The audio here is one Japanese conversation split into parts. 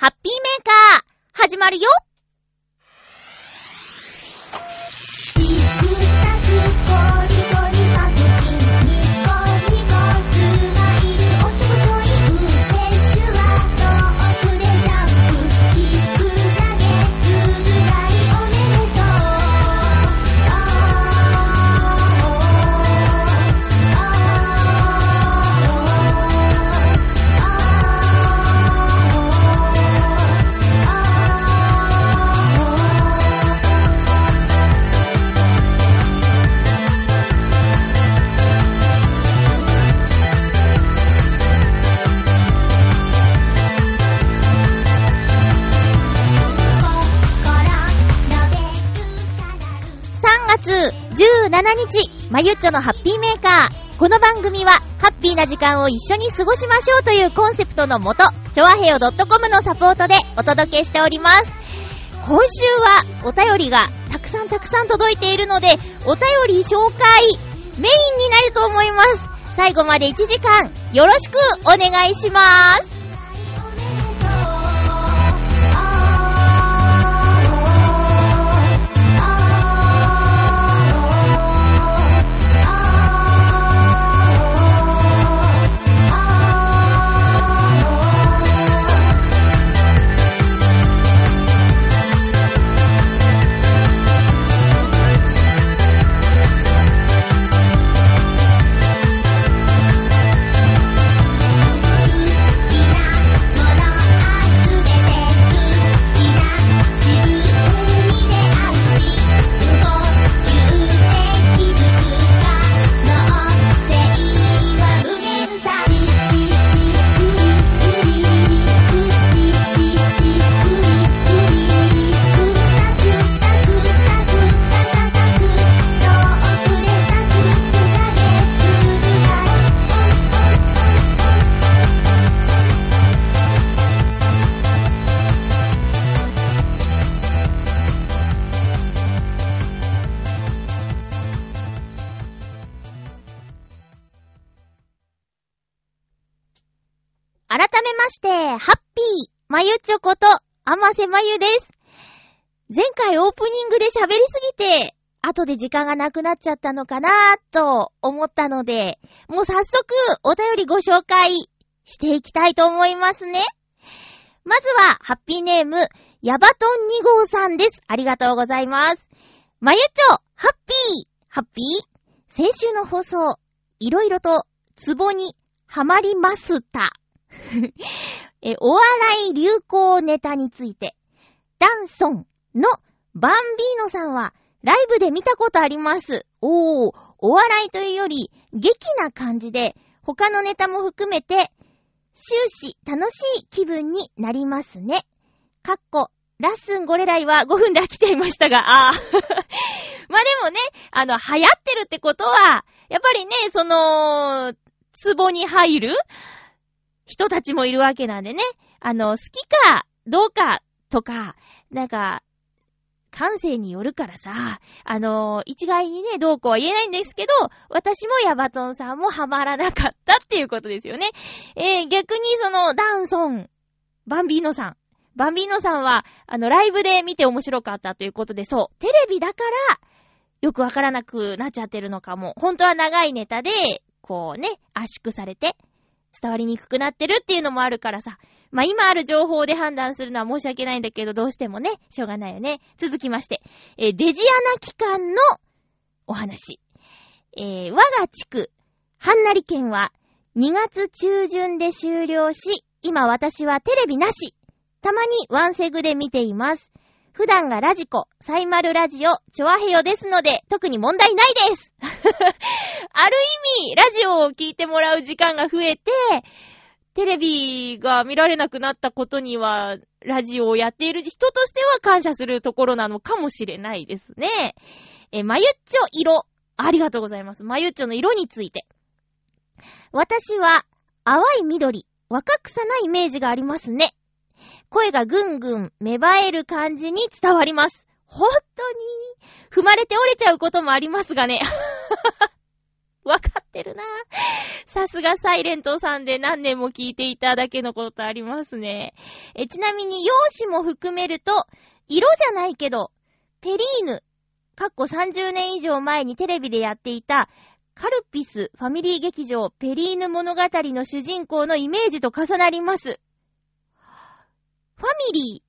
ハッピーメーカー、始まるよ。日、まゆっちょのハッピーメーカー。この番組は、ハッピーな時間を一緒に過ごしましょうというコンセプトのもと、ちょわへよ .com のサポートでお届けしております。今週はお便りがたくさんたくさん届いているので、お便り紹介、メインになると思います。最後まで1時間、よろしくお願いします。まゆちょこと、あませまゆです。前回オープニングで喋りすぎて、後で時間がなくなっちゃったのかなぁと思ったので、もう早速お便りご紹介していきたいと思いますね。まずは、ハッピーネーム、ヤバトン2号さんです。ありがとうございます。まゆちょ、ハッピー、ハッピー先週の放送、いろいろと、ツボに、ハマりました。え、お笑い流行ネタについて、ダンソンのバンビーノさんは、ライブで見たことあります。おー、お笑いというより、劇な感じで、他のネタも含めて、終始楽しい気分になりますね。かっこ、ラッスンゴレライは5分で飽きちゃいましたが、あー。まあでもね、あの、流行ってるってことは、やっぱりね、その、ツボに入る人たちもいるわけなんでね。あの、好きか、どうか、とか、なんか、感性によるからさ、あの、一概にね、どうこうは言えないんですけど、私もヤバトンさんもハマらなかったっていうことですよね。えー、逆にその、ダンソン、バンビーノさん。バンビーノさんは、あの、ライブで見て面白かったということで、そう、テレビだから、よくわからなくなっちゃってるのかも。本当は長いネタで、こうね、圧縮されて、伝わりにくくなってるっていうのもあるからさ。まあ、今ある情報で判断するのは申し訳ないんだけど、どうしてもね、しょうがないよね。続きまして、えーデジアナ期間のお話。えー我が地区、ハンナリ県は2月中旬で終了し、今私はテレビなし。たまにワンセグで見ています。普段がラジコ、サイマルラジオ、チョアヘヨですので、特に問題ないです。ある意味、ラジオを聞いてもらう時間が増えて、テレビが見られなくなったことには、ラジオをやっている人としては感謝するところなのかもしれないですね。え、まゆっちょ色。ありがとうございます。まゆっちょの色について。私は、淡い緑、若草なイメージがありますね。声がぐんぐん芽生える感じに伝わります。本当に、踏まれて折れちゃうこともありますがね。わかってるなさすがサイレントさんで何年も聞いていただけのことありますね。え、ちなみに容姿も含めると、色じゃないけど、ペリーヌ、かっこ30年以上前にテレビでやっていた、カルピスファミリー劇場ペリーヌ物語の主人公のイメージと重なります。ファミリ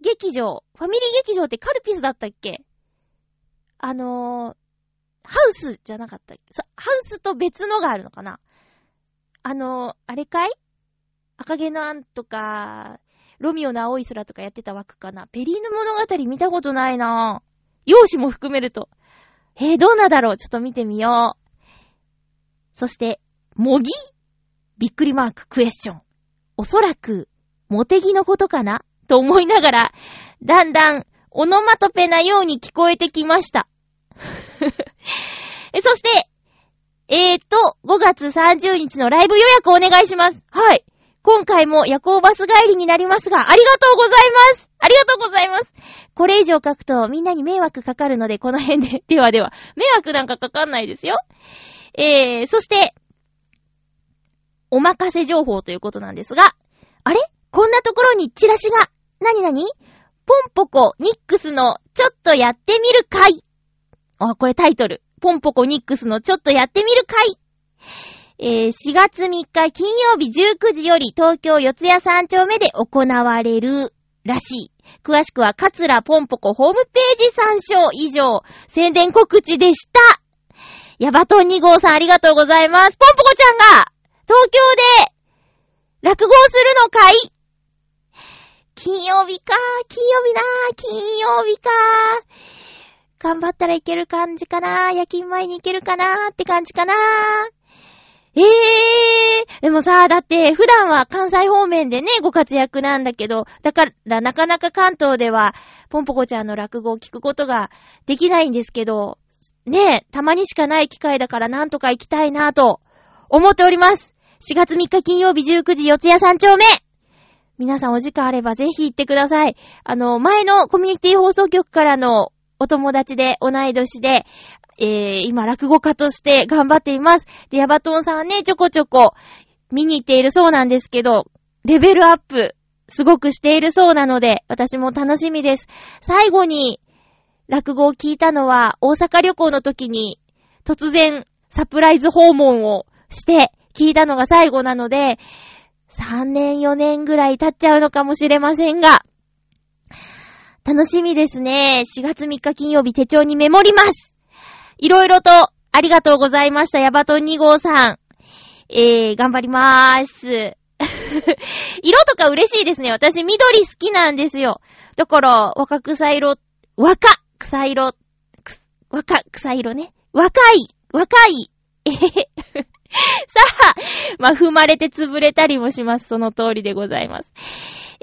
ー劇場、ファミリー劇場ってカルピスだったっけ？あのー、ハウスじゃなかったっけ？ハウスと別のがあるのかな？あのー、あれかい？赤毛のアンとか、ロミオの青い空とかやってた枠かな？ペリーヌ物語見たことないな容姿も含めると。えー、どうなんだろう？ちょっと見てみよう。そして、模擬？びっくりマーク、クエスチョン。おそらく、モテギのことかな？と思いながら、だんだん、オノマトペなように聞こえてきました。そして、えーと、5月30日のライブ予約お願いします。はい。今回も夜行バス帰りになりますが、ありがとうございますありがとうございますこれ以上書くとみんなに迷惑かかるので、この辺で、ではでは、迷惑なんかかかんないですよ。えー、そして、お任せ情報ということなんですが、あれ？こんなところにチラシが、なになにポンポコニックスのちょっとやってみる会。あ、これタイトル。ポンポコニックスのちょっとやってみる会。えー、4月3日金曜日19時より東京四谷三丁目で行われるらしい。詳しくは、カツラポンポコホームページ参照以上、宣伝告知でした。ヤバトン2号さんありがとうございます。ポンポコちゃんが、東京で、落語をするのかい？金曜日か。金曜日な金曜日か。頑張ったらいける感じかな。夜勤前に行けるかなって感じかな。ええー、でもさ、だって普段は関西方面でね、ご活躍なんだけど、だからなかなか関東では、ポンポコちゃんの落語を聞くことができないんですけど、ねえ、たまにしかない機会だからなんとか行きたいなと思っております。4月3日金曜日19時四谷三丁目。皆さんお時間あればぜひ行ってください。あの、前のコミュニティ放送局からのお友達で同い年で、えー、今落語家として頑張っています。で、ヤバトンさんはね、ちょこちょこ見に行っているそうなんですけど、レベルアップ、すごくしているそうなので、私も楽しみです。最後に、落語を聞いたのは、大阪旅行の時に、突然、サプライズ訪問をして、聞いたのが最後なので、3年4年ぐらい経っちゃうのかもしれませんが、楽しみですね。4月3日金曜日手帳にメモります。いろいろとありがとうございました。ヤバトン2号さん。えー、頑張りまーす。色とか嬉しいですね。私緑好きなんですよ。だから、若草色、若草色、若草色ね。若い、若い、えへへ。さあ、まあ、踏まれて潰れたりもします。その通りでございます。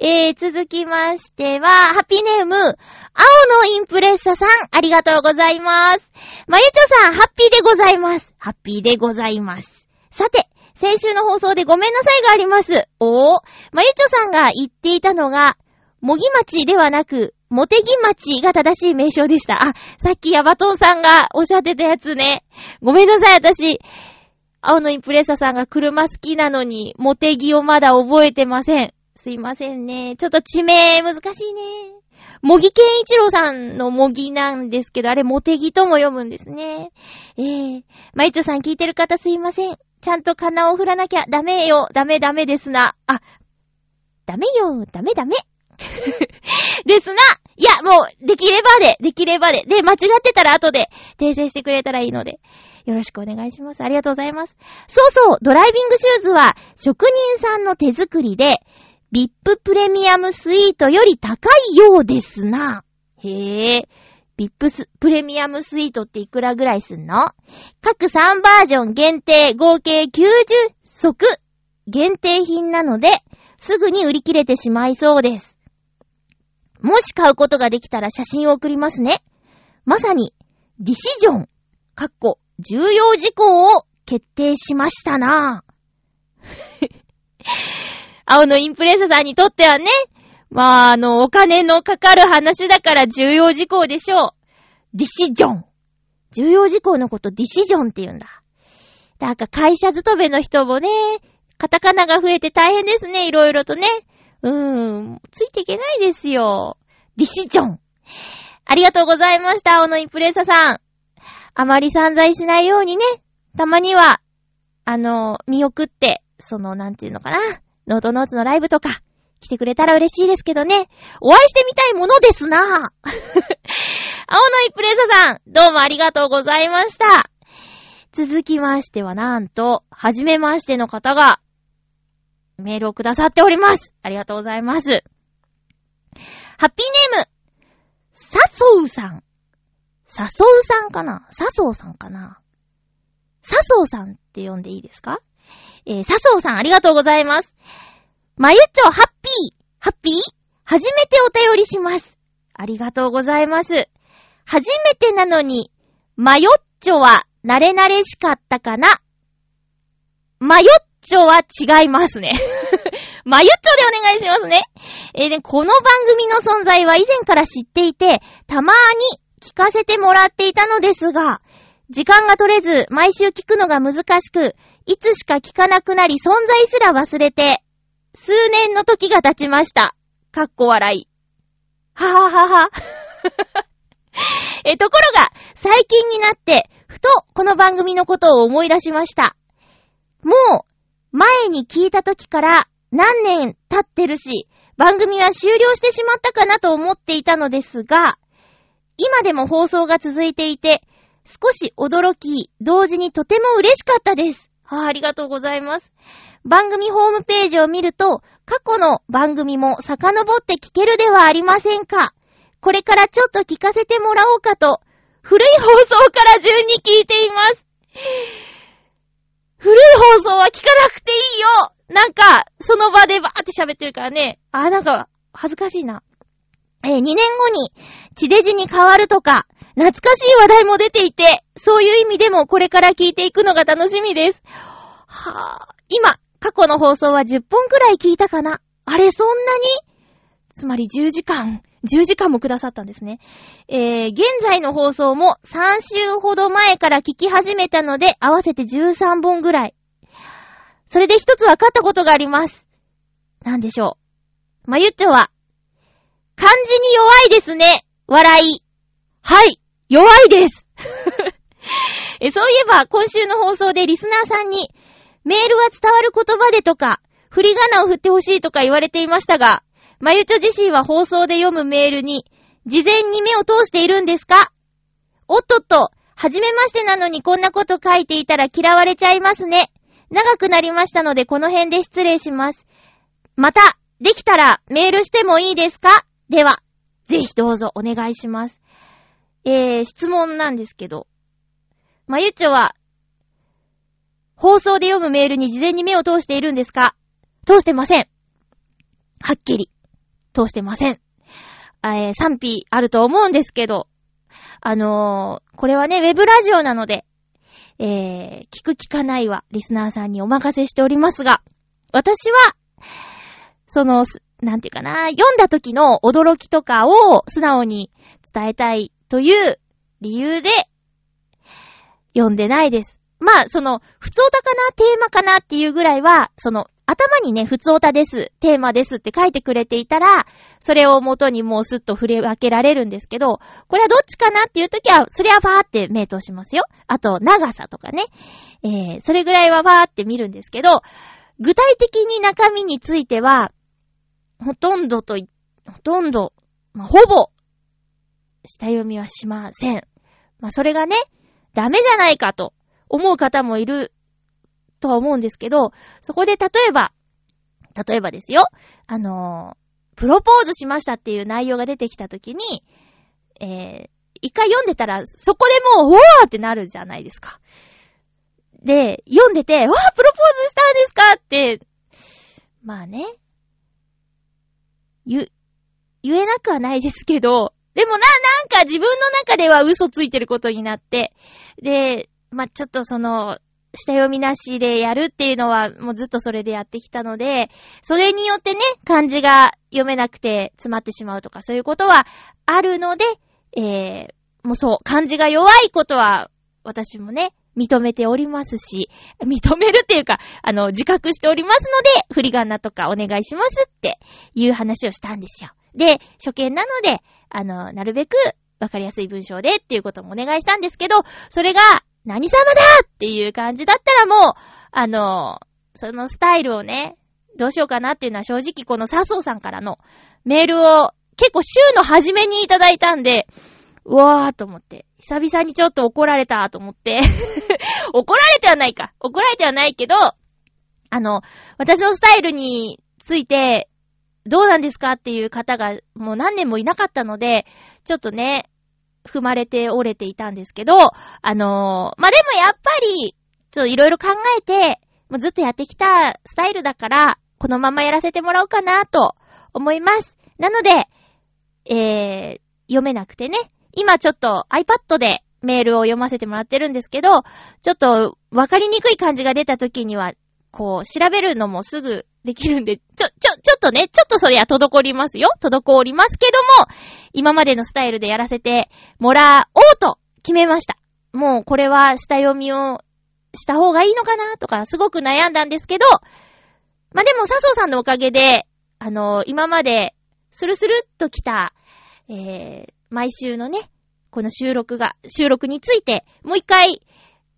えー、続きましては、ハッピーネーム、青のインプレッサさん、ありがとうございます。まゆちょさん、ハッピーでございます。ハッピーでございます。さて、先週の放送でごめんなさいがあります。おー、まゆちょさんが言っていたのが、もぎ町ではなく、もてぎ町が正しい名称でした。あ、さっきヤバトンさんがおっしゃってたやつね。ごめんなさい、私。青のインプレッサさんが車好きなのに、モテギをまだ覚えてません。すいませんね。ちょっと地名難しいね。もぎけんいちろうさんのもぎなんですけど、あれ、モテギとも読むんですね。えー、まいちょさん聞いてる方すいません。ちゃんとカナを振らなきゃダメよ。ダメダメですな。あ、ダメよ。ダメダメ。ですな。いや、もう、できればで、できればで。で、間違ってたら後で訂正してくれたらいいので。よろしくお願いします。ありがとうございます。そうそう、ドライビングシューズは、職人さんの手作りで、ビッププレミアムスイートより高いようですな。へえ。ビップス、プレミアムスイートっていくらぐらいすんの？各3バージョン限定合計90足限定品なので、すぐに売り切れてしまいそうです。もし買うことができたら写真を送りますね。まさに、ディシジョン、かっこ、重要事項を決定しましたな 青のインプレッサさんにとってはね、まあ、あの、お金のかかる話だから重要事項でしょう。ディシジョン。重要事項のことディシジョンって言うんだ。なんか会社勤めの人もね、カタカナが増えて大変ですね、いろいろとね。うーん、ついていけないですよ。ビシジョン。ありがとうございました、小野イプレッサさん。あまり散財しないようにね、たまには、あの、見送って、その、なんていうのかな、ノートノーツのライブとか、来てくれたら嬉しいですけどね。お会いしてみたいものですな 青のイプレッサさん、どうもありがとうございました。続きましてはなんと、はじめましての方が、メールをくださっております。ありがとうございます。ハッピーネーム、サソウさん。サソウさんかな？サソウさんかな？サソウさんって呼んでいいですか？えー、サソウさんありがとうございます。まゆっちょハッピー、ハッピー？初めてお便りします。ありがとうございます。初めてなのに、マヨッチョは慣れ慣れしかったかな？マヨッチョは違いますね。マユッチョでお願いしますね。えーで、この番組の存在は以前から知っていて、たまーに聞かせてもらっていたのですが、時間が取れず、毎週聞くのが難しく、いつしか聞かなくなり存在すら忘れて、数年の時が経ちました。かっこ笑い。はははは。え、ところが、最近になって、ふとこの番組のことを思い出しました。もう、前に聞いた時から何年経ってるし、番組は終了してしまったかなと思っていたのですが、今でも放送が続いていて、少し驚き、同時にとても嬉しかったです。あ、ありがとうございます。番組ホームページを見ると、過去の番組も遡って聞けるではありませんか。これからちょっと聞かせてもらおうかと、古い放送から順に聞いています。古い放送は聞かなくていいよなんか、その場でバーって喋ってるからね。あ、なんか、恥ずかしいな。えー2年後に、地デジに変わるとか、懐かしい話題も出ていて、そういう意味でもこれから聞いていくのが楽しみです。はぁ、今、過去の放送は10本くらい聞いたかな。あれ、そんなに？つまり10時間、10時間もくださったんですね。えー、現在の放送も3週ほど前から聞き始めたので、合わせて13本ぐらい。それで一つ分かったことがあります。なんでしょう。まゆっちょは、漢字に弱いですね。笑い。はい、弱いです。えそういえば、今週の放送でリスナーさんに、メールは伝わる言葉でとか、振り仮名を振ってほしいとか言われていましたが、まゆちょ自身は放送で読むメールに、事前に目を通しているんですか？おっとっと、はじめましてなのにこんなこと書いていたら嫌われちゃいますね。長くなりましたのでこの辺で失礼します。また、できたらメールしてもいいですか？では、ぜひどうぞお願いします。えー、質問なんですけど、まゆちょは、放送で読むメールに事前に目を通しているんですか？通してません。はっきり、通してません。えー、賛否あると思うんですけど、あのー、これはね、ウェブラジオなので、えー、聞く聞かないはリスナーさんにお任せしておりますが、私は、その、なんていうかな、読んだ時の驚きとかを素直に伝えたいという理由で読んでないです。まあ、その、普通オタかな、テーマかなっていうぐらいは、その、頭にね、普通オタです、テーマですって書いてくれていたら、それを元にもうスッと触れ分けられるんですけど、これはどっちかなっていう時は、それはファーって目通しますよ。あと、長さとかね。えー、それぐらいはファーって見るんですけど、具体的に中身については、ほとんどと、ほとんど、まあ、ほぼ、下読みはしません。まあ、それがね、ダメじゃないかと思う方もいるとは思うんですけど、そこで例えば、例えばですよ、あのープロポーズしましたっていう内容が出てきたときに、えー、一回読んでたら、そこでもう、おーってなるじゃないですか。で、読んでて、わー、プロポーズしたんですかって、まあね、言、言えなくはないですけど、でもな、なんか自分の中では嘘ついてることになって、で、まあ、ちょっとその、下読みなしでやるっていうのは、もうずっとそれでやってきたので、それによってね、漢字が読めなくて詰まってしまうとか、そういうことはあるので、えー、もうそう、漢字が弱いことは、私もね、認めておりますし、認めるっていうか、あの、自覚しておりますので、振り仮名とかお願いしますっていう話をしたんですよ。で、初見なので、あの、なるべくわかりやすい文章でっていうこともお願いしたんですけど、それが、何様だっていう感じだったらもう、あの、そのスタイルをね、どうしようかなっていうのは正直この笹生さんからのメールを結構週の初めにいただいたんで、うわーと思って、久々にちょっと怒られたと思って、怒られてはないか。怒られてはないけど、あの、私のスタイルについて、どうなんですかっていう方がもう何年もいなかったので、ちょっとね、踏まれて折れていたんですけど、あのーまあ、でもやっぱり、ちょっといろいろ考えて、もうずっとやってきたスタイルだから、このままやらせてもらおうかなと思います。なので、えー、読めなくてね、今ちょっと iPad でメールを読ませてもらってるんですけど、ちょっとわかりにくい感じが出た時には、こう、調べるのもすぐできるんで、ちょ、ちょ、ちょっとね、ちょっとそりゃ滞りますよ。滞りますけども、今までのスタイルでやらせてもらおうと決めました。もうこれは下読みをした方がいいのかなとか、すごく悩んだんですけど、まあ、でも、笹生さんのおかげで、あの今まで、スルスルっと来た、えー、毎週のね、この収録が、収録について、もう一回、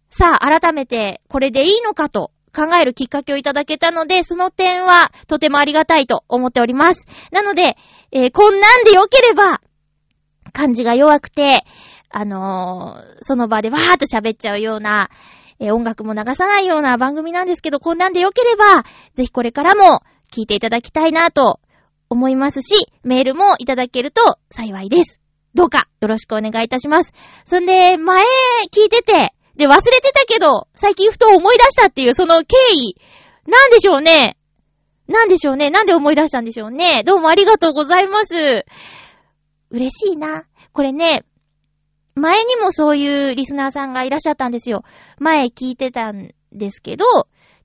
さあ、改めて、これでいいのかと考えるきっかけをいただけたので、その点は、とてもありがたいと思っております。なので、えーこんなんでよければ、感じが弱くて、あのーその場でわーっと喋っちゃうような、えー音楽も流さないような番組なんですけど、こんなんでよければ、ぜひこれからも聞いていただきたいなと思いますし、メールもいただけると幸いです。どうかよろしくお願いいたします。そんで、前聞いてて、で、忘れてたけど、最近ふと思い出したっていうその経緯、なんでしょうねなんでしょうねなんで思い出したんでしょうねどうもありがとうございます。嬉しいな。これね、前にもそういうリスナーさんがいらっしゃったんですよ。前聞いてたんですけど、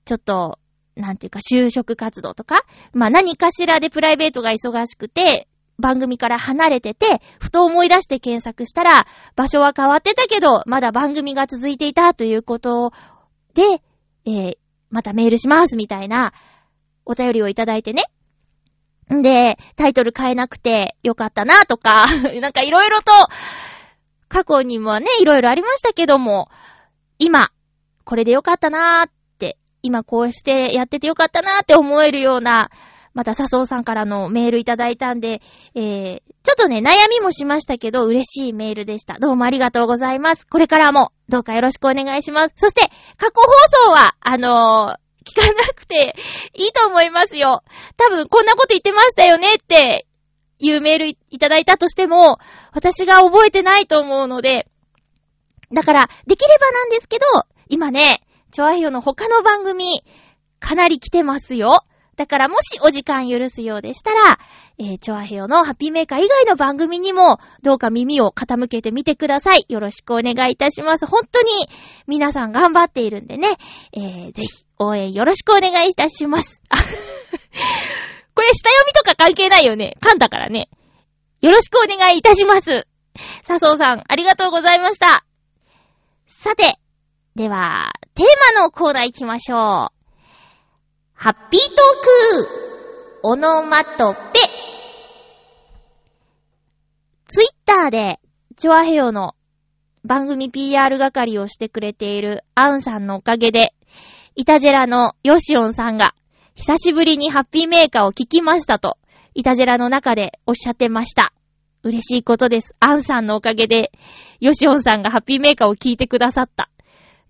ちょっと、なんていうか、就職活動とか、まあ何かしらでプライベートが忙しくて、番組から離れてて、ふと思い出して検索したら、場所は変わってたけど、まだ番組が続いていたということで、えーまたメールしますみたいなお便りをいただいてね。んで、タイトル変えなくてよかったなとか、なんかいろいろと、過去にもね、いろいろありましたけども、今、これでよかったなーって、今こうしてやっててよかったなーって思えるような、また笹生さんからのメールいただいたんで、えー、ちょっとね、悩みもしましたけど、嬉しいメールでした。どうもありがとうございます。これからも、どうかよろしくお願いします。そして、過去放送は、あのー聞かなくていいと思いますよ。多分、こんなこと言ってましたよねっていうメールいただいたとしても、私が覚えてないと思うので、だから、できればなんですけど、今ね、チョアヘヨの他の番組、かなり来てますよ。だからもしお時間許すようでしたら、えー、チョアヘヨのハッピーメーカー以外の番組にも、どうか耳を傾けてみてください。よろしくお願いいたします。本当に、皆さん頑張っているんでね、えー、ぜひ、応援よろしくお願いいたします。あ これ、下読みとか関係ないよね。噛んだからね。よろしくお願いいたします。笹生さん、ありがとうございました。さて、では、テーマのコーナー行きましょう。ハッピートークオノマトペツイッターで、チョアヘヨの番組 PR 係をしてくれているアンさんのおかげで、イタジェラのヨシオンさんが、久しぶりにハッピーメーカーを聞きましたと、イタジェラの中でおっしゃってました。嬉しいことです。アンさんのおかげで、ヨシオンさんがハッピーメーカーを聞いてくださった。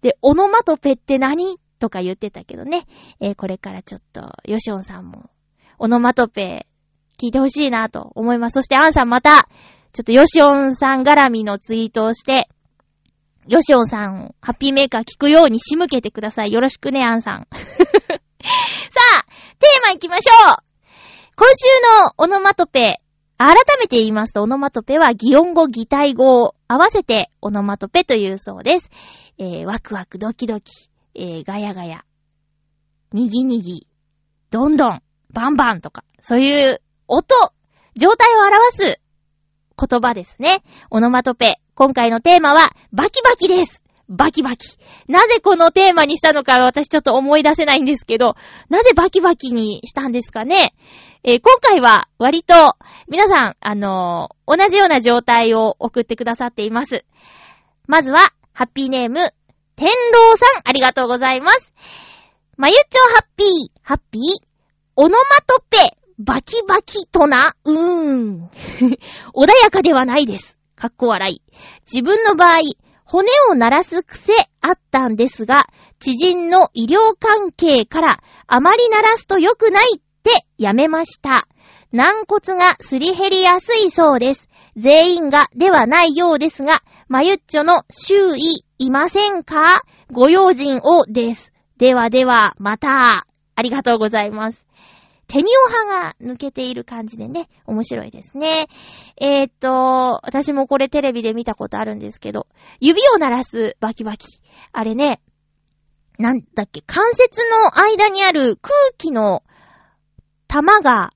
で、オノマトペって何？とか言ってたけどね。えーこれからちょっと、ヨシオンさんも、オノマトペ聞いてほしいなと思います。そしてアンさんまた、ちょっとヨシオンさん絡みのツイートをして、ヨシオンさん、ハッピーメーカー聞くように仕向けてください。よろしくね、アンさん。さあ、テーマ行きましょう今週のオノマトペ、改めて言いますと、オノマトペは擬音語、擬態語を合わせてオノマトペというそうです。えー、ワクワク、ドキドキ、えー、ガヤガヤ、にぎにぎ、どんどん、バンバンとか、そういう音、状態を表す言葉ですね。オノマトペ。今回のテーマは、バキバキです。バキバキ。なぜこのテーマにしたのか私ちょっと思い出せないんですけど、なぜバキバキにしたんですかねえー今回は割と皆さん、あのー同じような状態を送ってくださっています。まずは、ハッピーネーム、天狼さん、ありがとうございます。まゆっちょハッピー、ハッピー、オノマトペ、バキバキとな、うーん。穏やかではないです。かっこ笑い。自分の場合、骨を鳴らす癖あったんですが、知人の医療関係からあまり鳴らすと良くないってやめました。軟骨がすり減りやすいそうです。全員がではないようですが、まゆっちょの周囲いませんか？ご用心をです。ではでは、また。ありがとうございます。テニオ派が抜けている感じでね、面白いですね。えー、っと、私もこれテレビで見たことあるんですけど、指を鳴らすバキバキ。あれね、なんだっけ、関節の間にある空気の玉が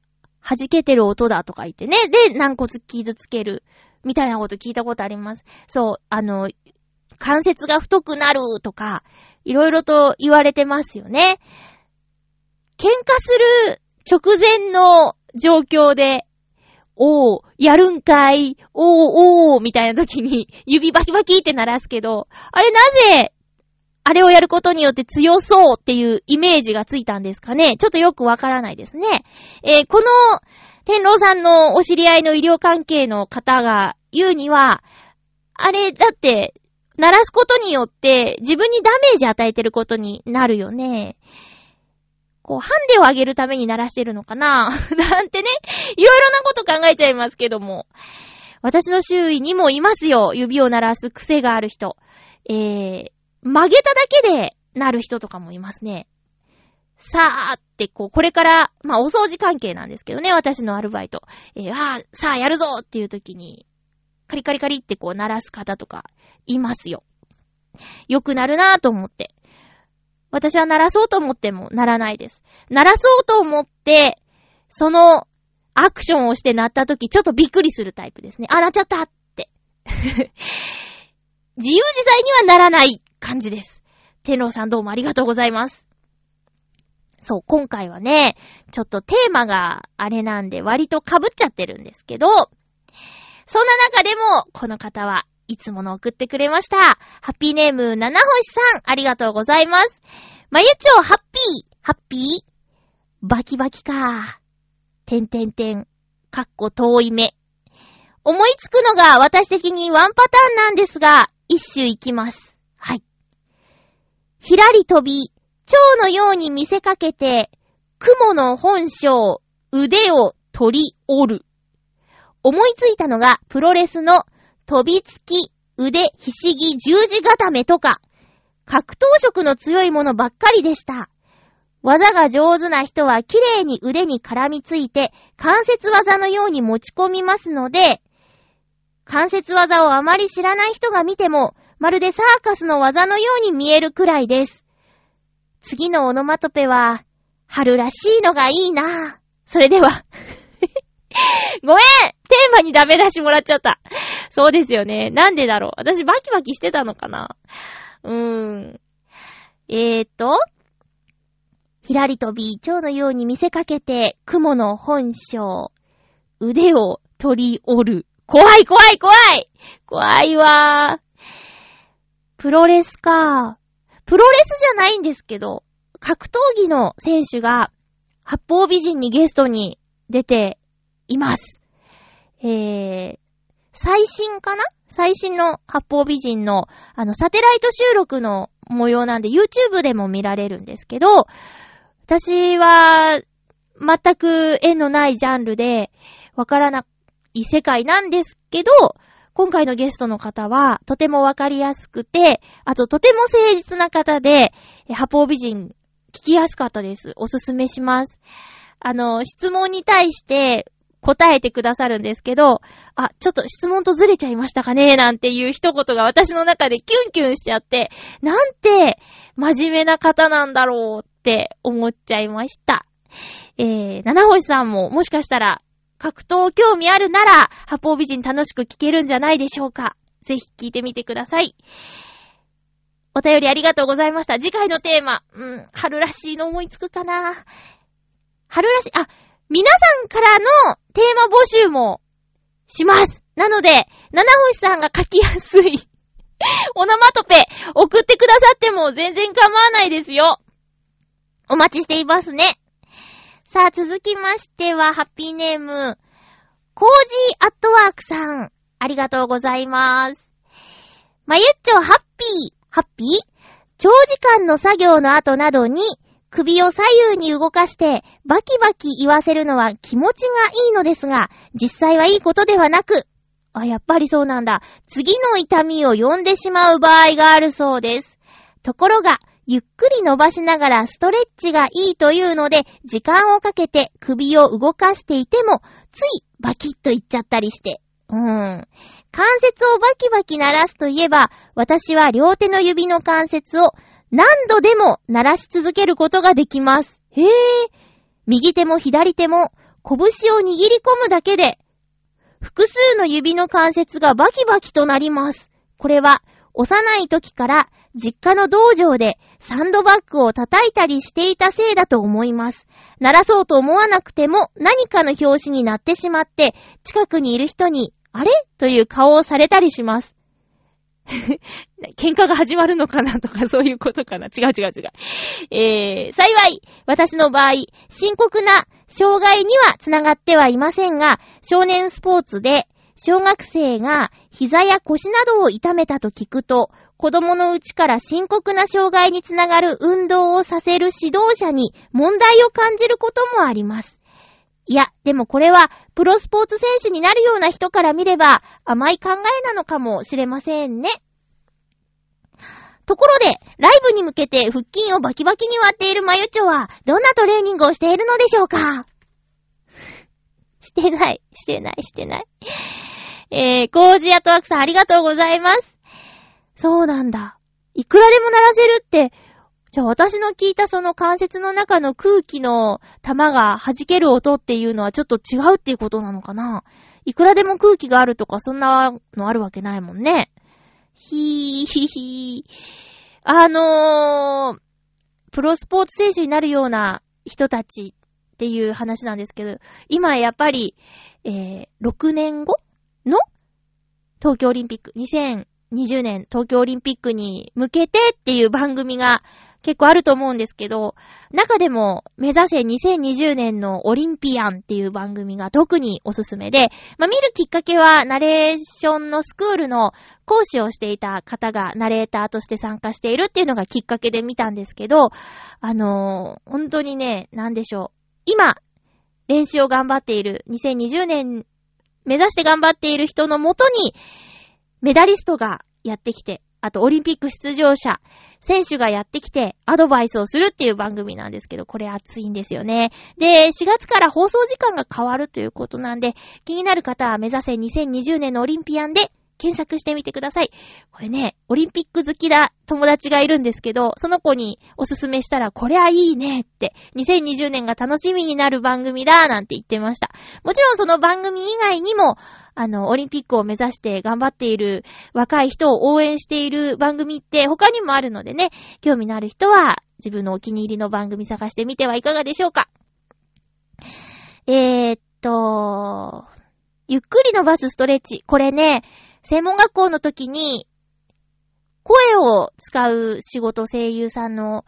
弾けてる音だとか言ってね。で、軟骨傷つける。みたいなこと聞いたことあります。そう、あの、関節が太くなるとか、いろいろと言われてますよね。喧嘩する直前の状況で、おー、やるんかい、おー、おー、みたいな時に 指バキバキって鳴らすけど、あれなぜ、あれをやることによって強そうっていうイメージがついたんですかねちょっとよくわからないですね。えーこの、天狼さんのお知り合いの医療関係の方が言うには、あれ、だって、鳴らすことによって自分にダメージ与えてることになるよね。こう、ハンデを上げるために鳴らしてるのかな なんてね、いろいろなこと考えちゃいますけども。私の周囲にもいますよ。指を鳴らす癖がある人。えー、曲げただけで鳴る人とかもいますね。さあって、こう、これから、まあ、お掃除関係なんですけどね、私のアルバイト。えー、ああ、さあ、やるぞっていう時に、カリカリカリってこう、鳴らす方とか、いますよ。よくなるなぁと思って。私は鳴らそうと思っても鳴らないです。鳴らそうと思って、そのアクションをして鳴った時、ちょっとびっくりするタイプですね。あ、鳴っちゃったって。自由自在にはならない感じです。天狼さんどうもありがとうございます。そう、今回はね、ちょっとテーマがあれなんで割と被っちゃってるんですけど、そんな中でも、この方はいつもの送ってくれました。ハッピーネーム、七星さん、ありがとうございます。まゆちょ、ハッピー、ハッピー、バキバキか。てんてんてん、かっこ遠い目。思いつくのが私的にワンパターンなんですが、一周いきます。はい。ひらり飛び、蝶のように見せかけて、雲の本性、腕を取り折る。思いついたのが、プロレスの飛びつき、腕、ひしぎ、十字固めとか、格闘色の強いものばっかりでした。技が上手な人は綺麗に腕に絡みついて、関節技のように持ち込みますので、関節技をあまり知らない人が見ても、まるでサーカスの技のように見えるくらいです。次のオノマトペは、春らしいのがいいなぁそれでは。ごめんテーマにダメ出しもらっちゃった。そうですよね。なんでだろう私バキバキしてたのかなうーん。えーと、ひらりとび、蝶のように見せかけて、雲の本性、腕を取り折る。怖い怖い怖い怖いわー。プロレスか。プロレスじゃないんですけど、格闘技の選手が、八方美人にゲストに出ています。えー、最新かな？最新の八方美人の、あの、サテライト収録の模様なんで YouTube でも見られるんですけど、私は、全く縁のないジャンルで、わからない世界なんですけど、今回のゲストの方は、とてもわかりやすくて、あととても誠実な方で、え八方美人、聞きやすかったです。おすすめします。あの、質問に対して答えてくださるんですけど、あ、ちょっと質問とずれちゃいましたかねなんていう一言が私の中でキュンキュンしちゃって、なんて真面目な方なんだろうって思っちゃいました。えー、七星さんももしかしたら格闘興味あるなら、八方美人楽しく聞けるんじゃないでしょうか。ぜひ聞いてみてください。お便りありがとうございました。次回のテーマ、うん、春らしいの思いつくかな。春らしい、あ、皆さんからのテーマ募集もします。なので、七星さんが書きやすい オノマトペ送ってくださっても全然構わないですよ。お待ちしていますね。さあ、続きましては、ハッピーネーム、コージーアットワークさん。ありがとうございます。まゆっちょハッピー、ハッピー？長時間の作業の後などに、首を左右に動かして、バキバキ言わせるのは気持ちがいいのですが、実際はいいことではなく、あ、やっぱりそうなんだ。次の痛みを呼んでしまう場合があるそうです。ところが、ゆっくり伸ばしながらストレッチがいいというので、時間をかけて首を動かしていても、ついバキッといっちゃったりして。うーん。関節をバキバキ鳴らすといえば、私は両手の指の関節を何度でも鳴らし続けることができます。へぇー。右手も左手も拳を握り込むだけで、複数の指の関節がバキバキとなります。これは、幼い時から実家の道場でサンドバッグを叩いたりしていたせいだと思います。鳴らそうと思わなくても何かの拍子になってしまって、近くにいる人に、あれ？という顔をされたりします。喧嘩が始まるのかなとかそういうことかな違う違う違う。えー、幸い、私の場合、深刻な障害には繋がってはいませんが、少年スポーツで小学生が膝や腰などを痛めたと聞くと、子供のうちから深刻な障害につながる運動をさせる指導者に問題を感じることもあります。いや、でもこれは、プロスポーツ選手になるような人から見れば、甘い考えなのかもしれませんね。ところで、ライブに向けて腹筋をバキバキに割っているまゆちょは、どんなトレーニングをしているのでしょうか？してない、してない、してない。えー、コージアトワークさんありがとうございます。そうなんだ。いくらでも鳴らせるって、じゃあ私の聞いたその関節の中の空気の玉が弾ける音っていうのはちょっと違うっていうことなのかな？いくらでも空気があるとかそんなのあるわけないもんね。ひーひーひー。あのー、プロスポーツ選手になるような人たちっていう話なんですけど、今やっぱり、えー、6年後の東京オリンピック、2020年東京オリンピックに向けてっていう番組が結構あると思うんですけど、中でも目指せ2020年のオリンピアンっていう番組が特におすすめで、まあ、見るきっかけはナレーションのスクールの講師をしていた方がナレーターとして参加しているっていうのがきっかけで見たんですけど、あのー本当にね、なんでしょう。今、練習を頑張っている、2020年目指して頑張っている人のもとに、メダリストがやってきて、あとオリンピック出場者、選手がやってきてアドバイスをするっていう番組なんですけど、これ熱いんですよね。で、4月から放送時間が変わるということなんで、気になる方は目指せ2020年のオリンピアンで検索してみてください。これね、オリンピック好きだ友達がいるんですけど、その子におすすめしたら、これはいいねって、2020年が楽しみになる番組だなんて言ってました。もちろんその番組以外にも、あの、オリンピックを目指して頑張っている若い人を応援している番組って他にもあるのでね、興味のある人は自分のお気に入りの番組探してみてはいかがでしょうか。えー、っと、ゆっくり伸ばすストレッチ。これね、専門学校の時に、声を使う仕事、声優さんの、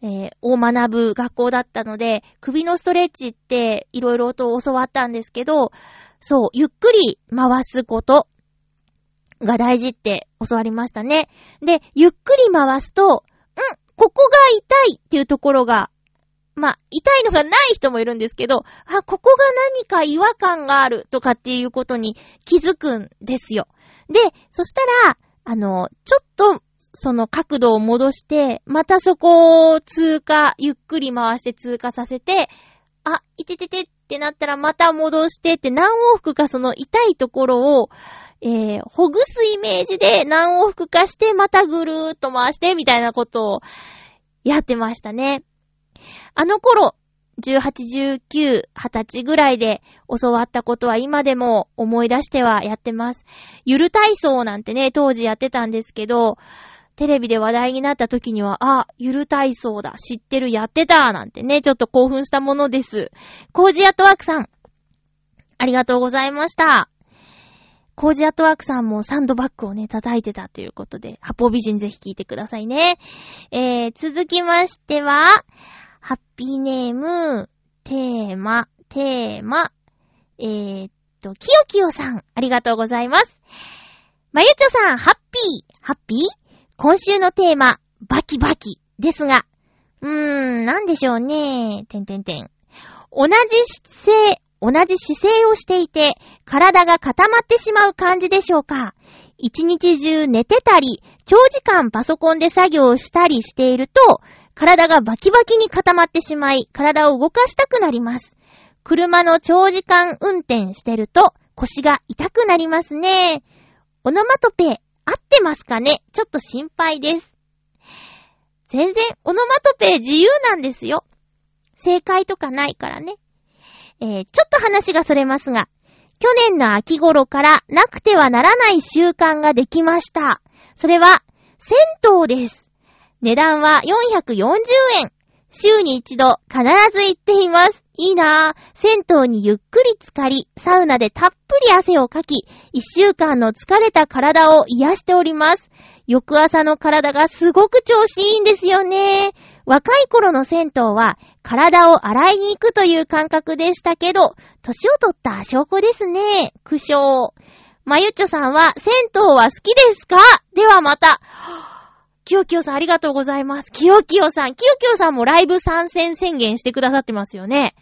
えーを学ぶ学校だったので、首のストレッチっていろいろと教わったんですけど、そう、ゆっくり回すことが大事って教わりましたね。で、ゆっくり回すと、んここが痛いっていうところが、まあ、痛いのがない人もいるんですけど、あ、ここが何か違和感があるとかっていうことに気づくんですよ。で、そしたら、あの、ちょっと、その角度を戻して、またそこを通過、ゆっくり回して通過させて、あ、いてててっってなったらまた戻してって何往復かその痛いところを、えー、ほぐすイメージで何往復かしてまたぐるーっと回してみたいなことをやってましたね。あの頃、18、19、20歳ぐらいで教わったことは今でも思い出してはやってます。ゆる体操なんてね、当時やってたんですけど、テレビで話題になった時には、あ、ゆる体操だ、知ってる、やってた、なんてね、ちょっと興奮したものです。コージアットワークさん、ありがとうございました。コージアットワークさんもサンドバッグをね、叩いてたということで、ハポ美人ぜひ聞いてくださいね。えー、続きましては、ハッピーネーム、テーマ、テーマ、えー、っと、キヨキヨさん、ありがとうございます。まゆちょさん、ハッピー、ハッピー？今週のテーマ、バキバキですが、うーん、なんでしょうね。てんてんてん。同じ姿勢、同じ姿勢をしていて、体が固まってしまう感じでしょうか一日中寝てたり、長時間パソコンで作業したりしていると、体がバキバキに固まってしまい、体を動かしたくなります。車の長時間運転してると、腰が痛くなりますね。オノマトペ、合ってますかね？ちょっと心配です。全然、オノマトペ自由なんですよ。正解とかないからね。えー、ちょっと話がそれますが、去年の秋頃からなくてはならない習慣ができました。それは、銭湯です。値段は440円。週に一度必ず行っています。いいなぁ。銭湯にゆっくり浸かり、サウナでたっぷり汗をかき、一週間の疲れた体を癒しております。翌朝の体がすごく調子いいんですよね。若い頃の銭湯は体を洗いに行くという感覚でしたけど、年を取った証拠ですね。苦笑。まゆっちょさんは、銭湯は好きですか？ではまた。きよきよさんありがとうございます。きよきよさん、きよきよさんもライブ参戦宣言してくださってますよね。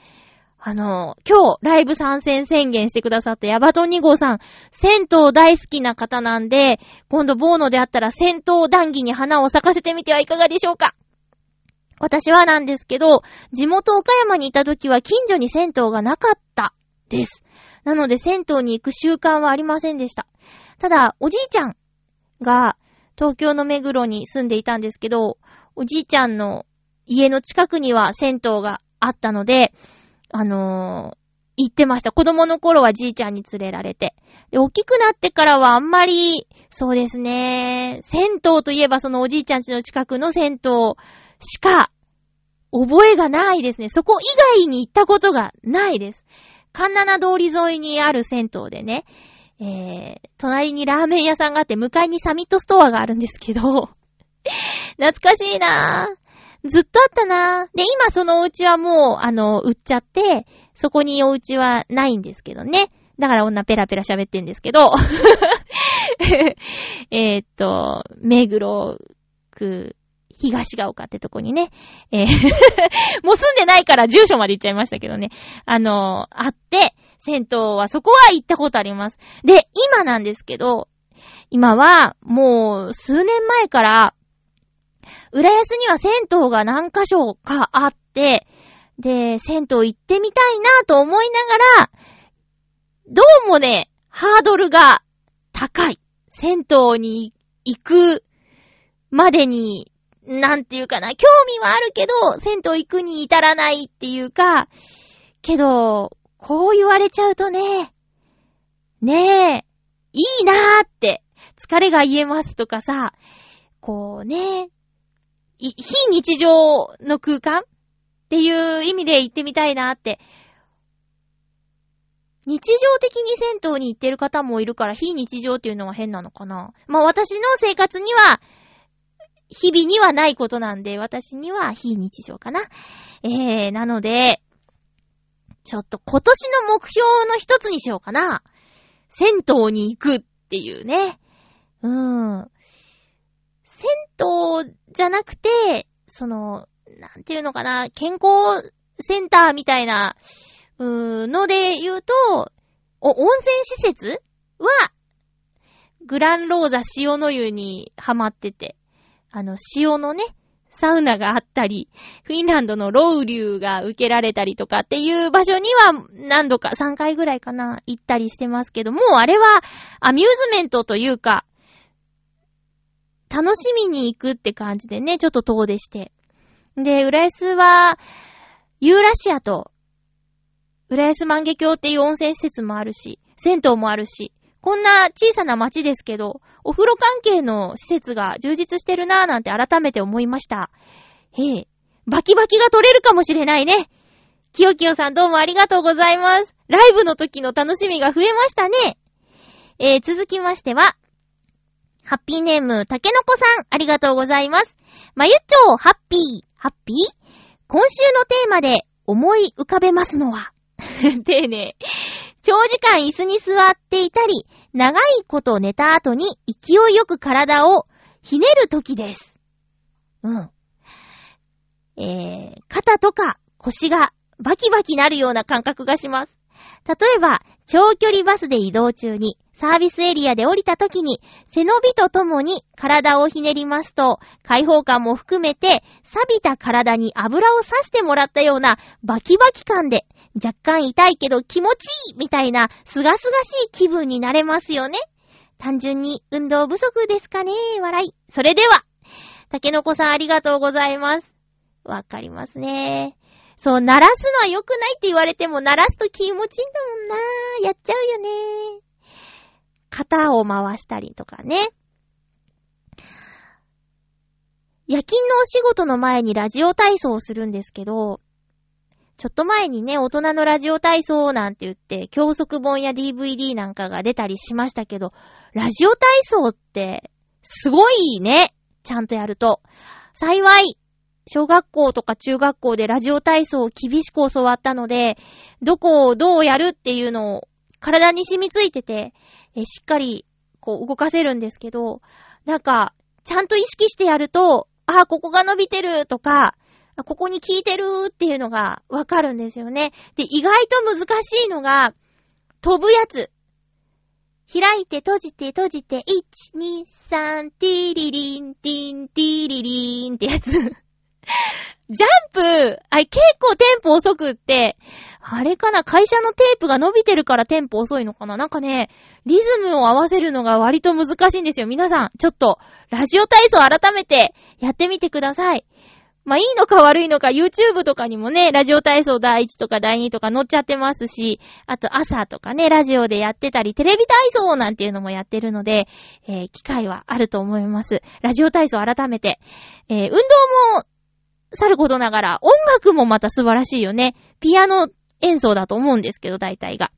あの、今日、ライブ参戦宣言してくださったヤバトン2号さん、銭湯大好きな方なんで、今度ボーノであったら銭湯談義に花を咲かせてみてはいかがでしょうか私はなんですけど、地元岡山にいた時は近所に銭湯がなかったです。なので銭湯に行く習慣はありませんでした。ただ、おじいちゃんが東京の目黒に住んでいたんですけど、おじいちゃんの家の近くには銭湯があったので、あのー、行ってました。子供の頃はじいちゃんに連れられて。で、大きくなってからはあんまり、そうですね、銭湯といえばそのおじいちゃん家の近くの銭湯しか、覚えがないですね。そこ以外に行ったことがないです。カンナナ通り沿いにある銭湯でね、えー、隣にラーメン屋さんがあって、向かいにサミットストアがあるんですけど、懐かしいなぁ。ずっとあったなぁ。で、今そのお家はもう、あの、売っちゃって、そこにお家はないんですけどね。だから女ペラペラ喋ってんですけど、えっと、目黒区東が丘ってとこにね、えー もう住んでないから住所まで行っちゃいましたけどね。あの、あって、銭湯はそこは行ったことあります。で、今なんですけど、今はもう数年前から、浦安には銭湯が何箇所かあって、で、銭湯行ってみたいなと思いながら、どうもね、ハードルが高い。銭湯に行くまでになんていうかな、興味はあるけど、銭湯行くに至らないっていうか、けど、こう言われちゃうとね、ねえ、いいなーって、疲れが言えますとかさ、こうね、非日常の空間っていう意味で行ってみたいなって。日常的に銭湯に行ってる方もいるから非日常っていうのは変なのかな。まあ私の生活には日々にはないことなんで、私には非日常かな。えー、なので、ちょっと今年の目標の一つにしようかな。銭湯に行くっていうね。うーん。銭湯じゃなくて、その、なんていうのかな、健康センターみたいな、うーので言うと、お、温泉施設？は、グランローザ塩の湯にハマってて、あの、塩のね、サウナがあったり、フィンランドのロウリューが受けられたりとかっていう場所には何度か3回ぐらいかな、行ったりしてますけどもう、あれはアミューズメントというか、楽しみに行くって感じでね、ちょっと遠出して。で、浦安は、ユーラシアと、浦安万華鏡っていう温泉施設もあるし、銭湯もあるし、こんな小さな町ですけど、お風呂関係の施設が充実してるなぁなんて改めて思いました。へえ、バキバキが取れるかもしれないね。きよきよさんどうもありがとうございます。ライブの時の楽しみが増えましたね。えー、続きましては、ハッピーネーム、たけのこさん、ありがとうございます。まゆっちょー、ハッピー、ハッピー？今週のテーマで思い浮かべますのは、丁寧。長時間椅子に座っていたり、長いこと寝た後に勢いよく体をひねる時です。うん。えー、肩とか腰がバキバキなるような感覚がします。例えば、長距離バスで移動中に、サービスエリアで降りた時に、背伸びとともに体をひねりますと、開放感も含めて、錆びた体に油を刺してもらったようなバキバキ感で、若干痛いけど気持ちいいみたいな、すがすがしい気分になれますよね。単純に運動不足ですかね笑い。それでは、竹の子さんありがとうございます。わかりますね。そう、鳴らすのは良くないって言われても、鳴らすと気持ちいいんだもんなやっちゃうよね。肩を回したりとかね。夜勤のお仕事の前にラジオ体操をするんですけど、ちょっと前にね、大人のラジオ体操なんて言って、教則本や DVD なんかが出たりしましたけど、ラジオ体操って、すごいね。ちゃんとやると。幸い、小学校とか中学校でラジオ体操を厳しく教わったので、どこをどうやるっていうのを体に染みついてて、えしっかりこう動かせるんですけど、なんか、ちゃんと意識してやると、ああ、ここが伸びてるとか、ここに効いてるっていうのがわかるんですよね。で、意外と難しいのが、飛ぶやつ。開いて閉じて閉じて、1、2、3、ティリリン、ティン、ティリリンってやつ。ジャンプ、あ結構テンポ遅くって、あれかな会社のテープが伸びてるからテンポ遅いのかななんかね、リズムを合わせるのが割と難しいんですよ。皆さん、ちょっと、ラジオ体操改めてやってみてください。まあ、いいのか悪いのか、YouTube とかにもね、ラジオ体操第1とか第2とか載っちゃってますし、あと朝とかね、ラジオでやってたり、テレビ体操なんていうのもやってるので、えー機会はあると思います。ラジオ体操改めて。えー運動も、さることながら、音楽もまた素晴らしいよね。ピアノ演奏だと思うんですけど、大体が。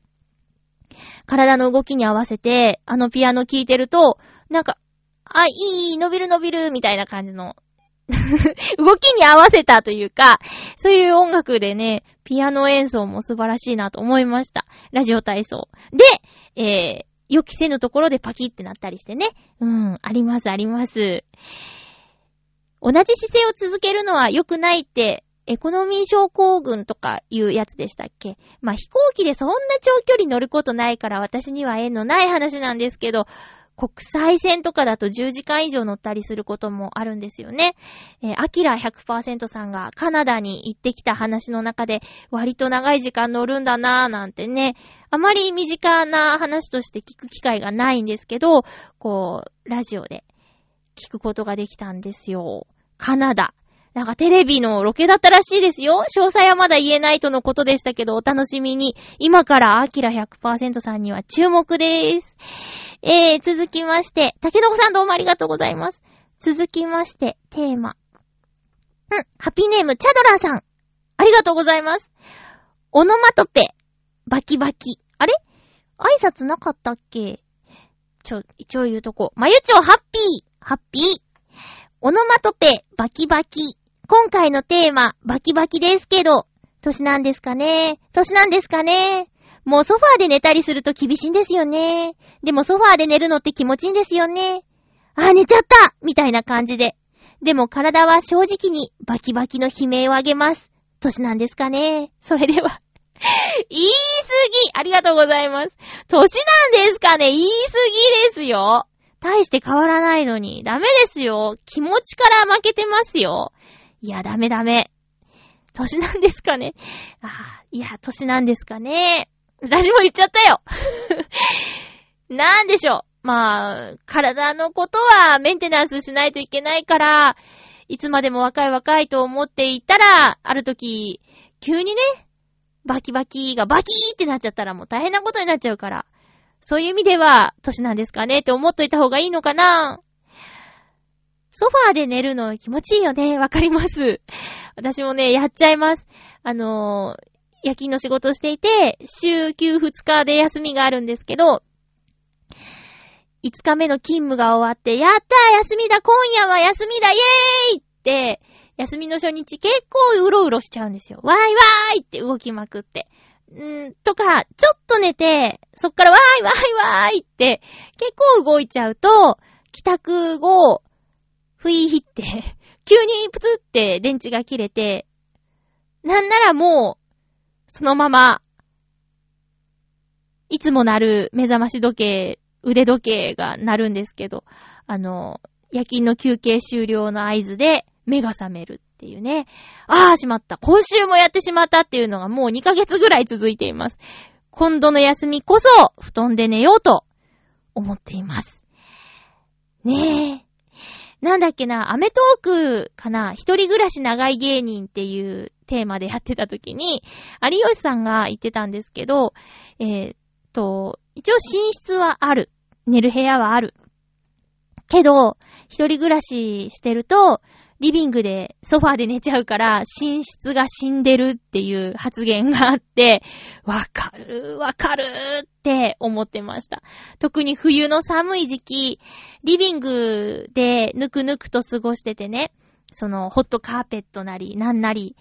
体の動きに合わせて、あのピアノ聴いてると、なんか、あ、いい、伸びる伸びる、みたいな感じの、動きに合わせたというか、そういう音楽でね、ピアノ演奏も素晴らしいなと思いました。ラジオ体操。で、えー、予期せぬところでパキってなったりしてね。うん、あります、あります。同じ姿勢を続けるのは良くないって、エコノミー症候群とかいうやつでしたっけ？まあ、飛行機でそんな長距離乗ることないから私には縁のない話なんですけど、国際線とかだと10時間以上乗ったりすることもあるんですよね。えー、アキラ100%さんがカナダに行ってきた話の中で割と長い時間乗るんだなぁなんてね、あまり身近な話として聞く機会がないんですけど、こう、ラジオで聞くことができたんですよ。カナダ。なんかテレビのロケだったらしいですよ。詳細はまだ言えないとのことでしたけど、お楽しみに。今からアキラ100%さんには注目です。えー、続きまして、竹の子さんどうもありがとうございます。続きまして、テーマ。うん、ハッピーネーム、チャドラーさん。ありがとうございます。オノマトペ、バキバキ。あれ？挨拶なかったっけ？ちょ、一応言うとこ。まゆちょ、ハッピー、ハッピー。オノマトペ、バキバキ。今回のテーマ、バキバキですけど、年なんですかね年なんですかねもうソファーで寝たりすると厳しいんですよね。でもソファーで寝るのって気持ちいいんですよね。あ、寝ちゃったみたいな感じで。でも体は正直にバキバキの悲鳴をあげます。年なんですかねそれでは。言い過ぎありがとうございます。年なんですかね言い過ぎですよ。大して変わらないのに。ダメですよ。気持ちから負けてますよ。いや、ダメダメ。年なんですかねあ、いや、年なんですかね私も言っちゃったよ。なんでしょう。まあ、体のことはメンテナンスしないといけないから、いつまでも若い若いと思っていたら、ある時、急にね、バキバキがバキーってなっちゃったらもう大変なことになっちゃうから、そういう意味では、年なんですかねって思っといた方がいいのかなソファーで寝るの気持ちいいよね。わかります。私もね、やっちゃいます。あのー、夜勤の仕事していて、週休2日で休みがあるんですけど、5日目の勤務が終わって、やった休みだ今夜は休みだイェーイって、休みの初日結構うろうろしちゃうんですよ。わーいわーいって動きまくって。んとか、ちょっと寝て、そっからわーいわーいわーいって、結構動いちゃうと、帰宅後、ふいひって、急にプツって電池が切れて、なんならもう、そのまま、いつも鳴る目覚まし時計、腕時計が鳴るんですけど、あの、夜勤の休憩終了の合図で目が覚める。っていうね。ああ、しまった。今週もやってしまったっていうのがもう2ヶ月ぐらい続いています。今度の休みこそ、布団で寝ようと思っています。ねえ。なんだっけな、アメトークかな、一人暮らし長い芸人っていうテーマでやってた時に、有吉さんが言ってたんですけど、えー、っと、一応寝室はある。寝る部屋はある。けど、一人暮らししてると、リビングでソファーで寝ちゃうから、寝室が死んでるっていう発言があって、わかる、わかるって思ってました。特に冬の寒い時期、リビングでぬくぬくと過ごしててね、その、ホットカーペットなり、なんなり、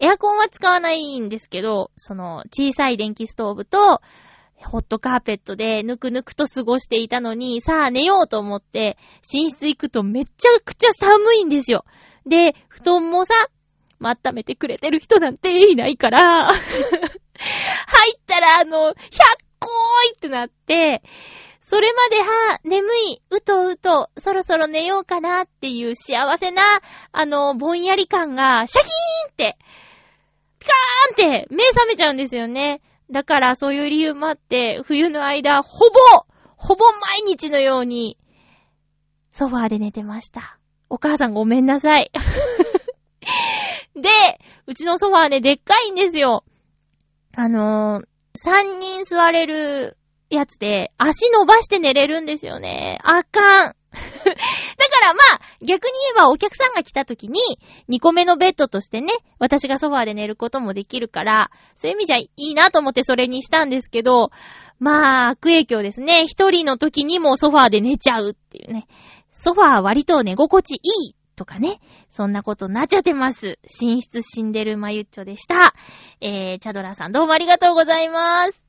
エアコンは使わないんですけど、その、小さい電気ストーブと、ホットカーペットでぬくぬくと過ごしていたのに、さあ寝ようと思って、寝室行くとめちゃくちゃ寒いんですよ。で、布団もさ、温めてくれてる人なんていないから、入ったらあの、100個ーいってなって、それまでは、眠い、うとうと、そろそろ寝ようかなっていう幸せな、あの、ぼんやり感が、シャキーンって、ピカーンって目覚めちゃうんですよね。だからそういう理由もあって、冬の間、ほぼ、ほぼ毎日のように、ソファーで寝てました。お母さんごめんなさい。で、うちのソファーね、でっかいんですよ。あのー、3人座れるやつで、足伸ばして寝れるんですよね。あかん。だからまあ、逆に言えばお客さんが来た時に、2個目のベッドとしてね、私がソファーで寝ることもできるから、そういう意味じゃいいなと思ってそれにしたんですけど、まあ、悪影響ですね。一人の時にもソファーで寝ちゃうっていうね。ソファー割と寝心地いいとかね。そんなことなっちゃってます。寝室死んでるまゆっちょでした。えー、チャドラさんどうもありがとうございます。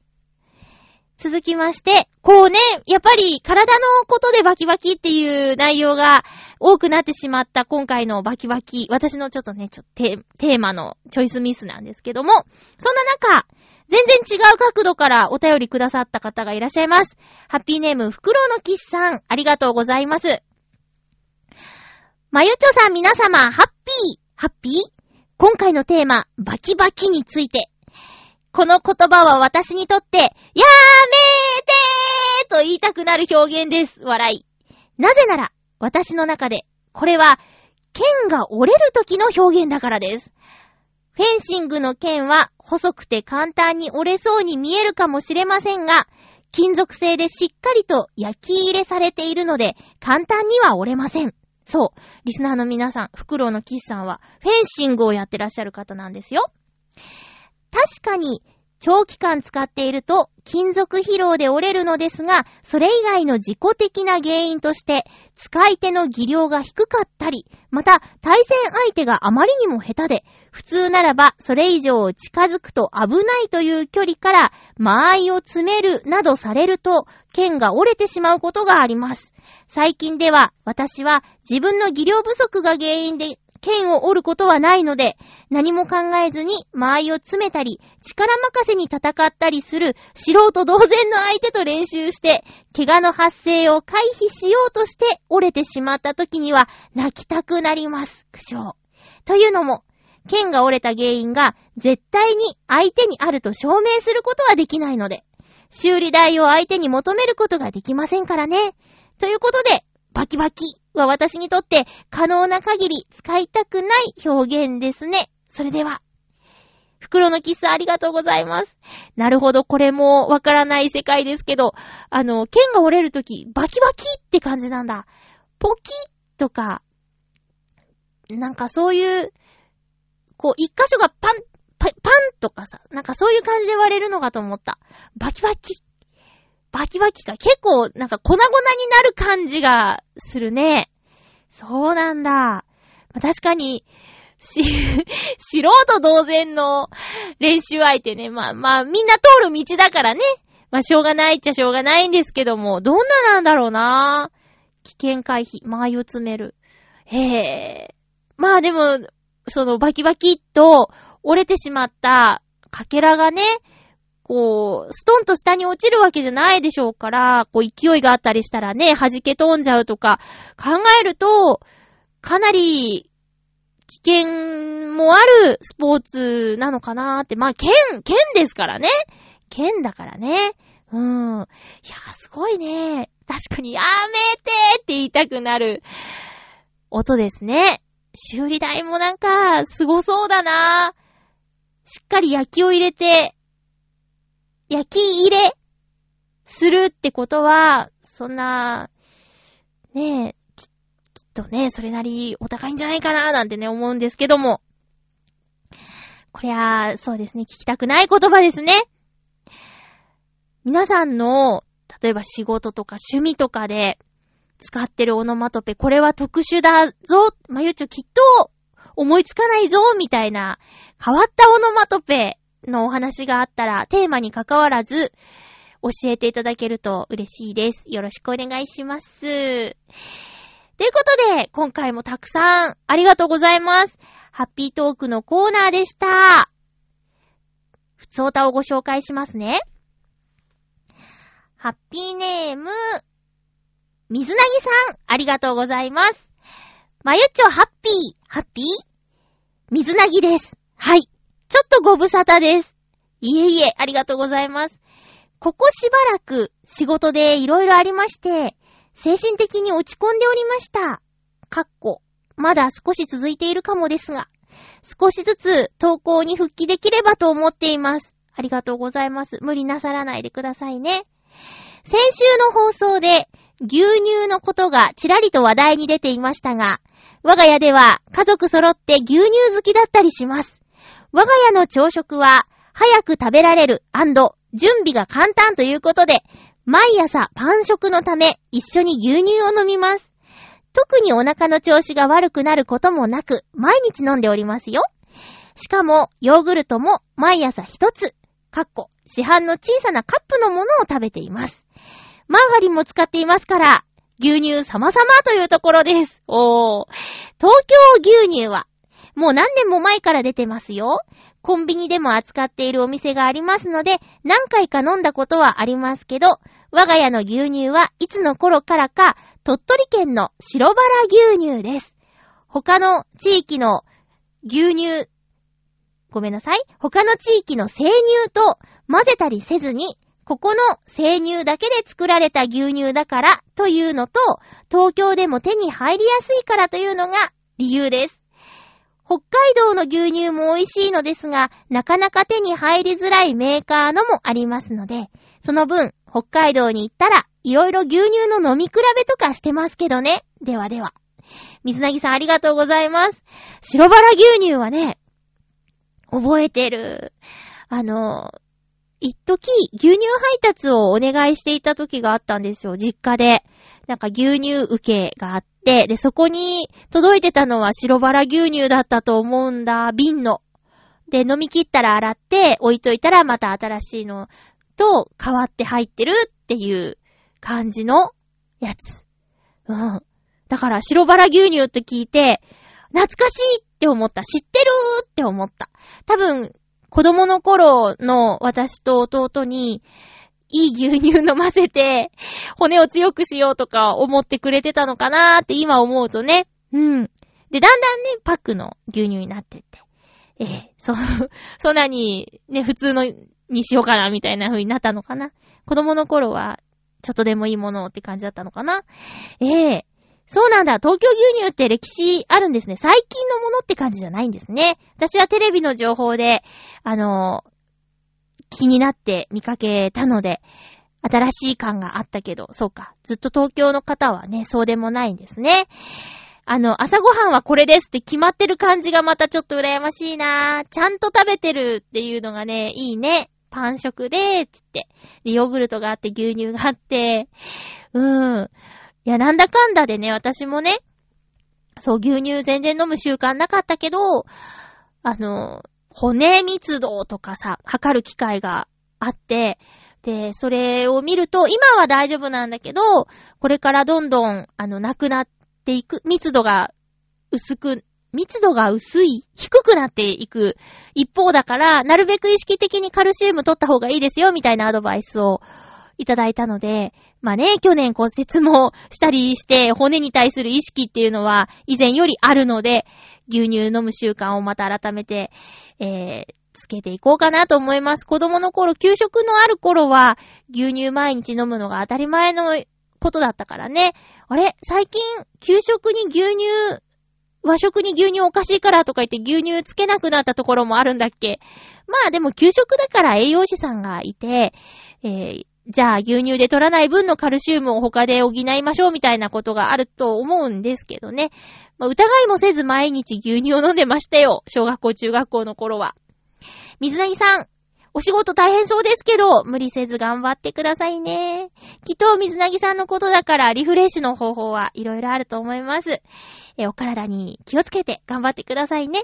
続きまして、こうね、やっぱり体のことでバキバキっていう内容が多くなってしまった今回のバキバキ、私のちょっとね、ちょっとテーマのチョイスミスなんですけども、そんな中、全然違う角度からお便りくださった方がいらっしゃいます。ハッピーネーム、フクロウのキスさん、ありがとうございます。まゆちょさん皆様、ハッピー、ハッピー今回のテーマ、バキバキについて、この言葉は私にとって、やーめーと言いたくなる表現です。笑い。なぜなら、私の中で、これは、剣が折れる時の表現だからです。フェンシングの剣は細くて簡単に折れそうに見えるかもしれませんが、金属製でしっかりと焼き入れされているので、簡単には折れません。そう。リスナーの皆さん、フクロウのキスさんは、フェンシングをやってらっしゃる方なんですよ。確かに、長期間使っていると金属疲労で折れるのですが、それ以外の自己的な原因として、使い手の技量が低かったり、また対戦相手があまりにも下手で、普通ならばそれ以上近づくと危ないという距離から間合いを詰めるなどされると、剣が折れてしまうことがあります。最近では私は自分の技量不足が原因で剣を折ることはないので、何も考えずに間合いを詰めたり、力任せに戦ったりする素人同然の相手と練習して、怪我の発生を回避しようとして折れてしまった時には泣きたくなります。苦笑。というのも、剣が折れた原因が絶対に相手にあると証明することはできないので、修理代を相手に求めることができませんからね。ということで、バキバキは私にとって可能な限り使いたくない表現ですね。それでは、袋のキスありがとうございます。なるほど、これもわからない世界ですけど、あの、剣が折れるとき、バキバキって感じなんだ。ポキッとか、なんかそういう、こう、一箇所がパン、パパンとかさ、なんかそういう感じで割れるのかと思った。バキバキ。バキバキか。結構、なんか粉々になる感じがするね。そうなんだ。まあ、確かに、し、素人同然の練習相手ね。まあまあ、みんな通る道だからね。まあ、しょうがないっちゃしょうがないんですけども、どんななんだろうな危険回避、間合いを詰める。へえ。まあでも、そのバキバキっと折れてしまったかけらがね、こう、ストンと下に落ちるわけじゃないでしょうから、こう勢いがあったりしたらね、弾け飛んじゃうとか考えると、かなり危険もあるスポーツなのかなーって。まあ、剣、剣ですからね。剣だからね。うん。いや、すごいね。確かに、やめてって言いたくなる音ですね。修理代もなんか、すごそうだな。しっかり焼きを入れて、焼き入れするってことは、そんな、ねえ、きっとね、それなりお高いんじゃないかななんてね、思うんですけども。こりゃ、そうですね、聞きたくない言葉ですね。皆さんの、例えば仕事とか趣味とかで使ってるオノマトペ、これは特殊だぞ、まゆちょきっと思いつかないぞ、みたいな変わったオノマトペのお話があったら、テーマに関わらず、教えていただけると嬉しいです。よろしくお願いします。ということで、今回もたくさんありがとうございます。ハッピートークのコーナーでした。ふつおたをご紹介しますね。ハッピーネーム、水なぎさん、ありがとうございます。まゆっちょハッピー、ハッピー？水なぎです。はい。ちょっとご無沙汰です。いえいえ、ありがとうございます。ここしばらく仕事でいろいろありまして、精神的に落ち込んでおりました。かっこ、まだ少し続いているかもですが、少しずつ投稿に復帰できればと思っています。ありがとうございます。無理なさらないでくださいね。先週の放送で牛乳のことがちらりと話題に出ていましたが、我が家では家族揃って牛乳好きだったりします。我が家の朝食は、早く食べられる準備が簡単ということで、毎朝パン食のため一緒に牛乳を飲みます。特にお腹の調子が悪くなることもなく、毎日飲んでおりますよ。しかも、ヨーグルトも毎朝一つ、かっこ、市販の小さなカップのものを食べています。マーガリンも使っていますから、牛乳様々というところです。おー。東京牛乳はもう何年も前から出てますよ。コンビニでも扱っているお店がありますので、何回か飲んだことはありますけど、我が家の牛乳はいつの頃からか、鳥取県の白バラ牛乳です。他の地域の牛乳、ごめんなさい。他の地域の生乳と混ぜたりせずに、ここの生乳だけで作られた牛乳だからというのと、東京でも手に入りやすいからというのが理由です。北海道の牛乳も美味しいのですが、なかなか手に入りづらいメーカーのもありますので、その分、北海道に行ったら、いろいろ牛乳の飲み比べとかしてますけどね。ではでは。水なぎさんありがとうございます。白バラ牛乳はね、覚えてる。あの、一時、牛乳配達をお願いしていた時があったんですよ、実家で。なんか牛乳受けがあって、で、そこに届いてたのは白バラ牛乳だったと思うんだ、瓶の。で、飲み切ったら洗って置いといたらまた新しいのと変わって入ってるっていう感じのやつ。うん。だから白バラ牛乳って聞いて、懐かしいって思った。知ってるーって思った。多分、子供の頃の私と弟に、いい牛乳飲ませて、骨を強くしようとか思ってくれてたのかなーって今思うとね。うん。で、だんだんね、パックの牛乳になってって。ええそ、そんなに、ね、普通のにしようかな、みたいな風になったのかな。子供の頃は、ちょっとでもいいものって感じだったのかな。ええそうなんだ。東京牛乳って歴史あるんですね。最近のものって感じじゃないんですね。私はテレビの情報で、あのー気になって見かけたので、新しい感があったけど、そうか。ずっと東京の方はね、そうでもないんですね。あの、朝ごはんはこれですって決まってる感じがまたちょっと羨ましいなちゃんと食べてるっていうのがね、いいね。パン食で、つって。で、ヨーグルトがあって、牛乳があって。うん。いや、なんだかんだでね、私もね、そう、牛乳全然飲む習慣なかったけど、あの、骨密度とかさ、測る機会があって、で、それを見ると、今は大丈夫なんだけど、これからどんどん、あの、なくなっていく、密度が薄く、密度が薄い低くなっていく一方だから、なるべく意識的にカルシウム取った方がいいですよ、みたいなアドバイスをいただいたので、まあね、去年骨折もしたりして、骨に対する意識っていうのは以前よりあるので、牛乳飲む習慣をまた改めて、えー、つけていこうかなと思います。子供の頃、給食のある頃は、牛乳毎日飲むのが当たり前のことだったからね。あれ？最近、給食に牛乳、和食に牛乳おかしいからとか言って牛乳つけなくなったところもあるんだっけ？まあでも給食だから栄養士さんがいて、えー、じゃあ牛乳で取らない分のカルシウムを他で補いましょうみたいなことがあると思うんですけどね。まあ、疑いもせず毎日牛乳を飲んでましたよ。小学校、中学校の頃は。水なぎさん、お仕事大変そうですけど、無理せず頑張ってくださいね。きっと水なぎさんのことだからリフレッシュの方法はいろいろあると思います。え、お体に気をつけて頑張ってくださいね。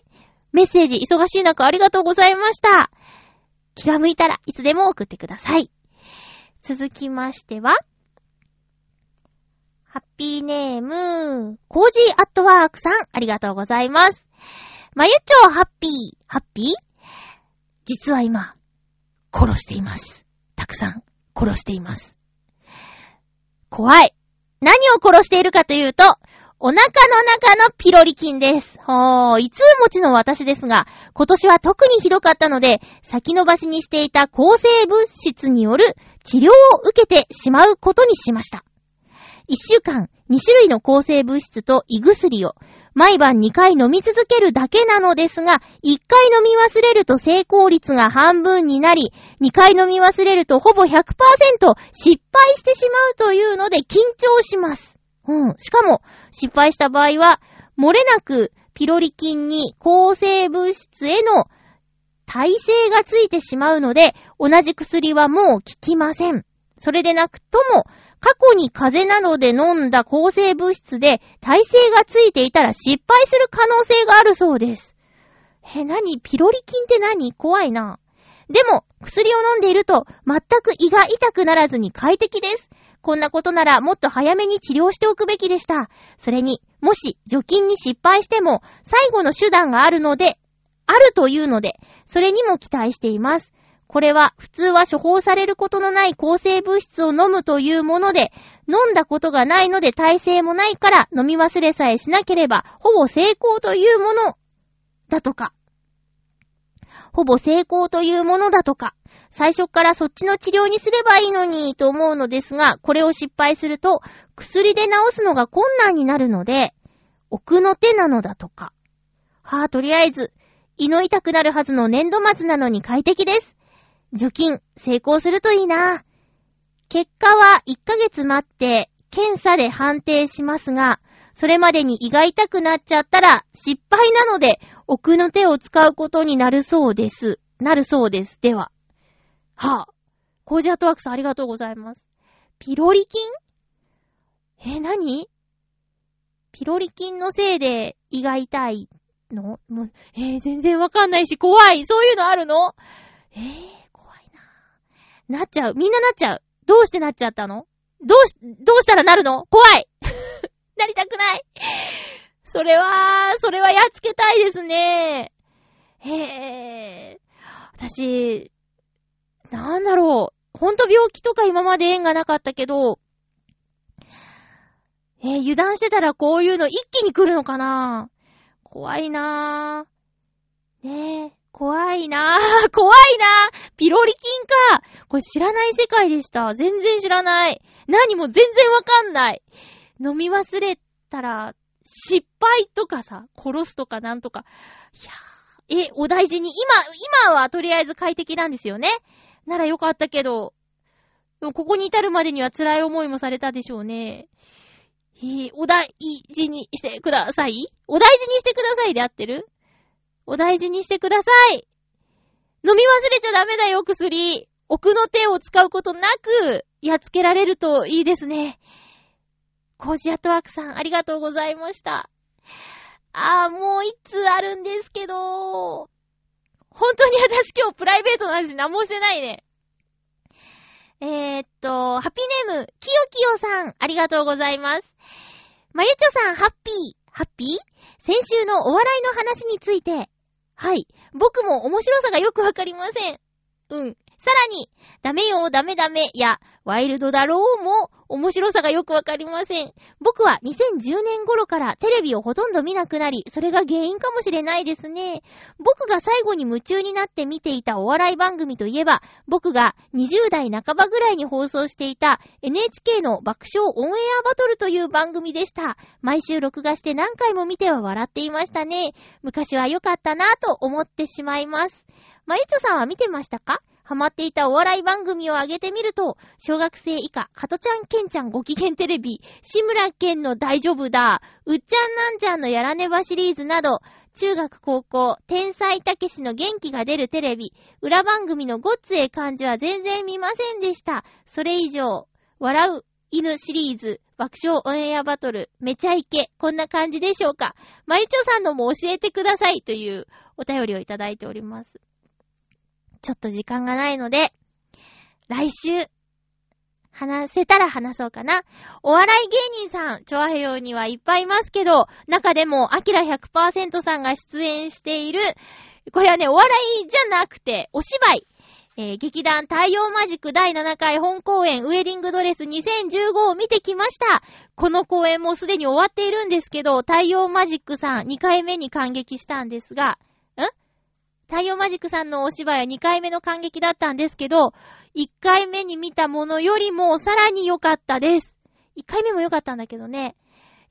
メッセージ忙しい中ありがとうございました。気が向いたらいつでも送ってください。続きましては、ハッピーネーム、コージーアットワークさん、ありがとうございます。まゆちょハッピー、ハッピー？実は今、殺しています。たくさん殺しています。怖い。何を殺しているかというと、お腹の中のピロリ菌です。ほー、いつ持ちの私ですが、今年は特にひどかったので、先延ばしにしていた抗生物質による治療を受けてしまうことにしました。一週間、2種類の抗生物質と胃薬を、毎晩2回飲み続けるだけなのですが、1回飲み忘れると成功率が半分になり、2回飲み忘れるとほぼ100%失敗してしまうというので緊張します。うん。しかも、失敗した場合は、漏れなくピロリ菌に抗生物質への耐性がついてしまうので、同じ薬はもう効きません。それでなくとも、過去に風邪などで飲んだ抗生物質で耐性がついていたら失敗する可能性があるそうです。え、なにピロリ菌って何？怖いな。でも、薬を飲んでいると全く胃が痛くならずに快適です。こんなことならもっと早めに治療しておくべきでした。それに、もし除菌に失敗しても最後の手段があるので、あるというので、それにも期待しています。これは普通は処方されることのない抗生物質を飲むというもので、飲んだことがないので耐性もないから飲み忘れさえしなければほぼ成功というものだとか。ほぼ成功というものだとか。最初からそっちの治療にすればいいのにと思うのですが、これを失敗すると薬で治すのが困難になるので、奥の手なのだとか。はぁ、とりあえず、胃の痛くなるはずの年度末なのに快適です。除菌、成功するといいな。結果は1ヶ月待って、検査で判定しますが、それまでに胃が痛くなっちゃったら失敗なので、奥の手を使うことになるそうです。なるそうです。では。はぁ、コージアートワークさんありがとうございます。ピロリ菌？え、何？ピロリ菌のせいで胃が痛いの？もう、えー全然わかんないし、怖い。そういうのあるの？えー、怖いな。なっちゃう。みんななっちゃう。どうしてなっちゃったの？どうし、どうしたらなるの？怖い なりたくないそれは、それはやっつけたいですね。へえ。私、なんだろう。ほんと病気とか今まで縁がなかったけど、えー油断してたらこういうの一気に来るのかな？怖いなぁ。ねえ、怖いなぁ。怖いなぁ。ピロリ菌か。これ知らない世界でした。全然知らない。何も全然わかんない。飲み忘れたら、失敗とかさ、殺すとかなんとか。いやー、え、お大事に。今、今はとりあえず快適なんですよね。ならよかったけど、ここに至るまでには辛い思いもされたでしょうね。お大事にしてください？お大事にしてくださいで合ってる？お大事にしてください。飲み忘れちゃダメだよ、薬。奥の手を使うことなく、やっつけられるといいですね。コージアットワークさん、ありがとうございました。あー、もう一通あるんですけど、本当に私今日プライベートの話何もしてないね。えー、っと、ハッピーネーム、きよきよさん、ありがとうございます。まゆちょさん、ハッピー、ハッピー？先週のお笑いの話について、はい、僕も面白さがよくわかりません。うん。さらに、ダメよ、ダメダメや、ワイルドだろうも、面白さがよくわかりません。僕は2010年頃からテレビをほとんど見なくなり、それが原因かもしれないですね。僕が最後に夢中になって見ていたお笑い番組といえば、僕が20代半ばぐらいに放送していた NHK の爆笑オンエアバトルという番組でした。毎週録画して何回も見ては笑っていましたね。昔は良かったなぁと思ってしまいます。まゆちょさんは見てましたか？ハマっていたお笑い番組を上げてみると、小学生以下、加トちゃん、ケンちゃんご機嫌テレビ、志村けんの大丈夫だ、うっちゃんなんちゃんのやらねばシリーズなど、中学高校、天才たけしの元気が出るテレビ、裏番組のごっつえ感じは全然見ませんでした。それ以上、笑う犬シリーズ、爆笑オンエアバトル、めちゃイケ、こんな感じでしょうか。まゆちょさんのも教えてくださいというお便りをいただいております。ちょっと時間がないので、来週、話せたら話そうかな。お笑い芸人さん、チョアヘヨにはいっぱいいますけど、中でも、アキラ100%さんが出演している、これはね、お笑いじゃなくて、お芝居。えー劇団太陽マジック第7回本公演ウェディングドレス2015を見てきました。この公演もすでに終わっているんですけど、太陽マジックさん2回目に感激したんですが、太陽マジックさんのお芝居は2回目の感激だったんですけど、1回目に見たものよりもさらに良かったです。1回目も良かったんだけどね。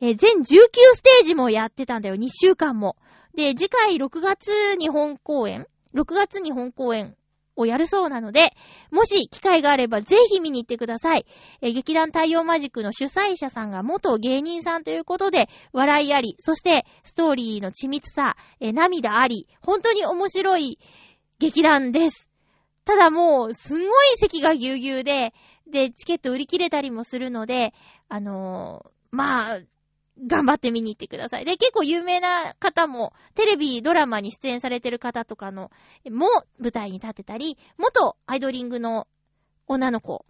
え全19ステージもやってたんだよ。2週間も。で、次回6月に本公演 ?6 月に本公演をやるそうなので、もし機会があればぜひ見に行ってください。えー劇団太陽マジックの主催者さんが元芸人さんということで、笑いあり、そしてストーリーの緻密さ、えー涙あり、本当に面白い劇団です。ただもう、すんごい席がぎゅうぎゅうで、で、チケット売り切れたりもするので、あのーまあ、頑張って見に行ってください。で、結構有名な方も、テレビ、ドラマに出演されてる方とかの、も舞台に立ってたり、元アイドリングの女の子、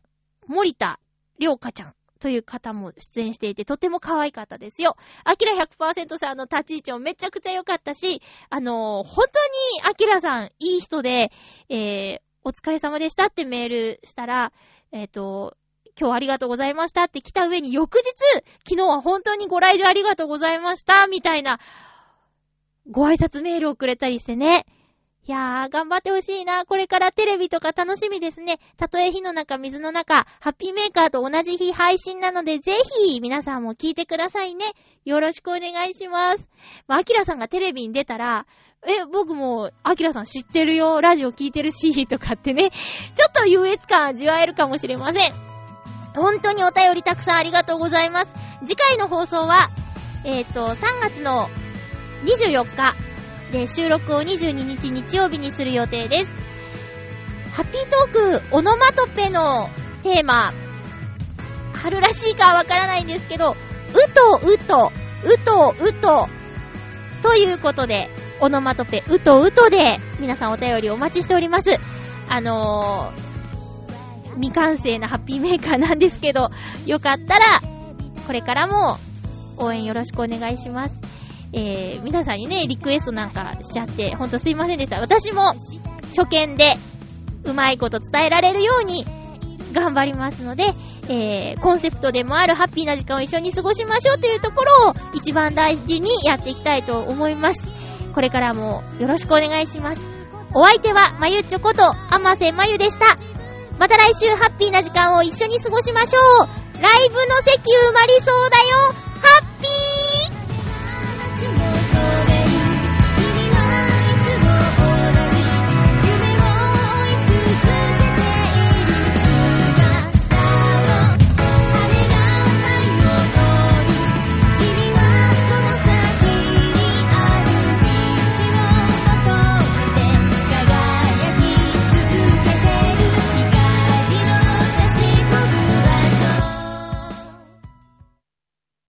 森田良香ちゃんという方も出演していて、とても可愛かったですよ。アキラ100%さんの立ち位置もめちゃくちゃ良かったし、あのー本当にアキラさんいい人で、えー、お疲れ様でしたってメールしたら、えっ、と、今日ありがとうございましたって来た上に翌日、昨日は本当にご来場ありがとうございました、みたいな、ご挨拶メールをくれたりしてね。いやー、頑張ってほしいな。これからテレビとか楽しみですね。たとえ火の中、水の中、ハッピーメーカーと同じ日配信なので、ぜひ、皆さんも聞いてくださいね。よろしくお願いします。まあ、アキラさんがテレビに出たら、え、僕も、アキラさん知ってるよ、ラジオ聞いてるし、とかってね、ちょっと優越感味わえるかもしれません。本当にお便りたくさんありがとうございます。次回の放送は、えっ、と、3月の24日で収録を22日日曜日にする予定です。ハッピートーク、オノマトペのテーマ、春らしいかはわからないんですけど、うとうと、うとうと、ということで、オノマトペ、うとうとで、皆さんお便りお待ちしております。あのー、未完成なハッピーメーカーなんですけど、よかったら、これからも応援よろしくお願いします。えー、皆さんにね、リクエストなんかしちゃって、ほんとすいませんでした。私も初見でうまいこと伝えられるように頑張りますので、えー、コンセプトでもあるハッピーな時間を一緒に過ごしましょうというところを一番大事にやっていきたいと思います。これからもよろしくお願いします。お相手は、まゆちょこと、あませまゆでした。また来週ハッピーな時間を一緒に過ごしましょう。ライブの席埋まりそうだよ。ハッピー。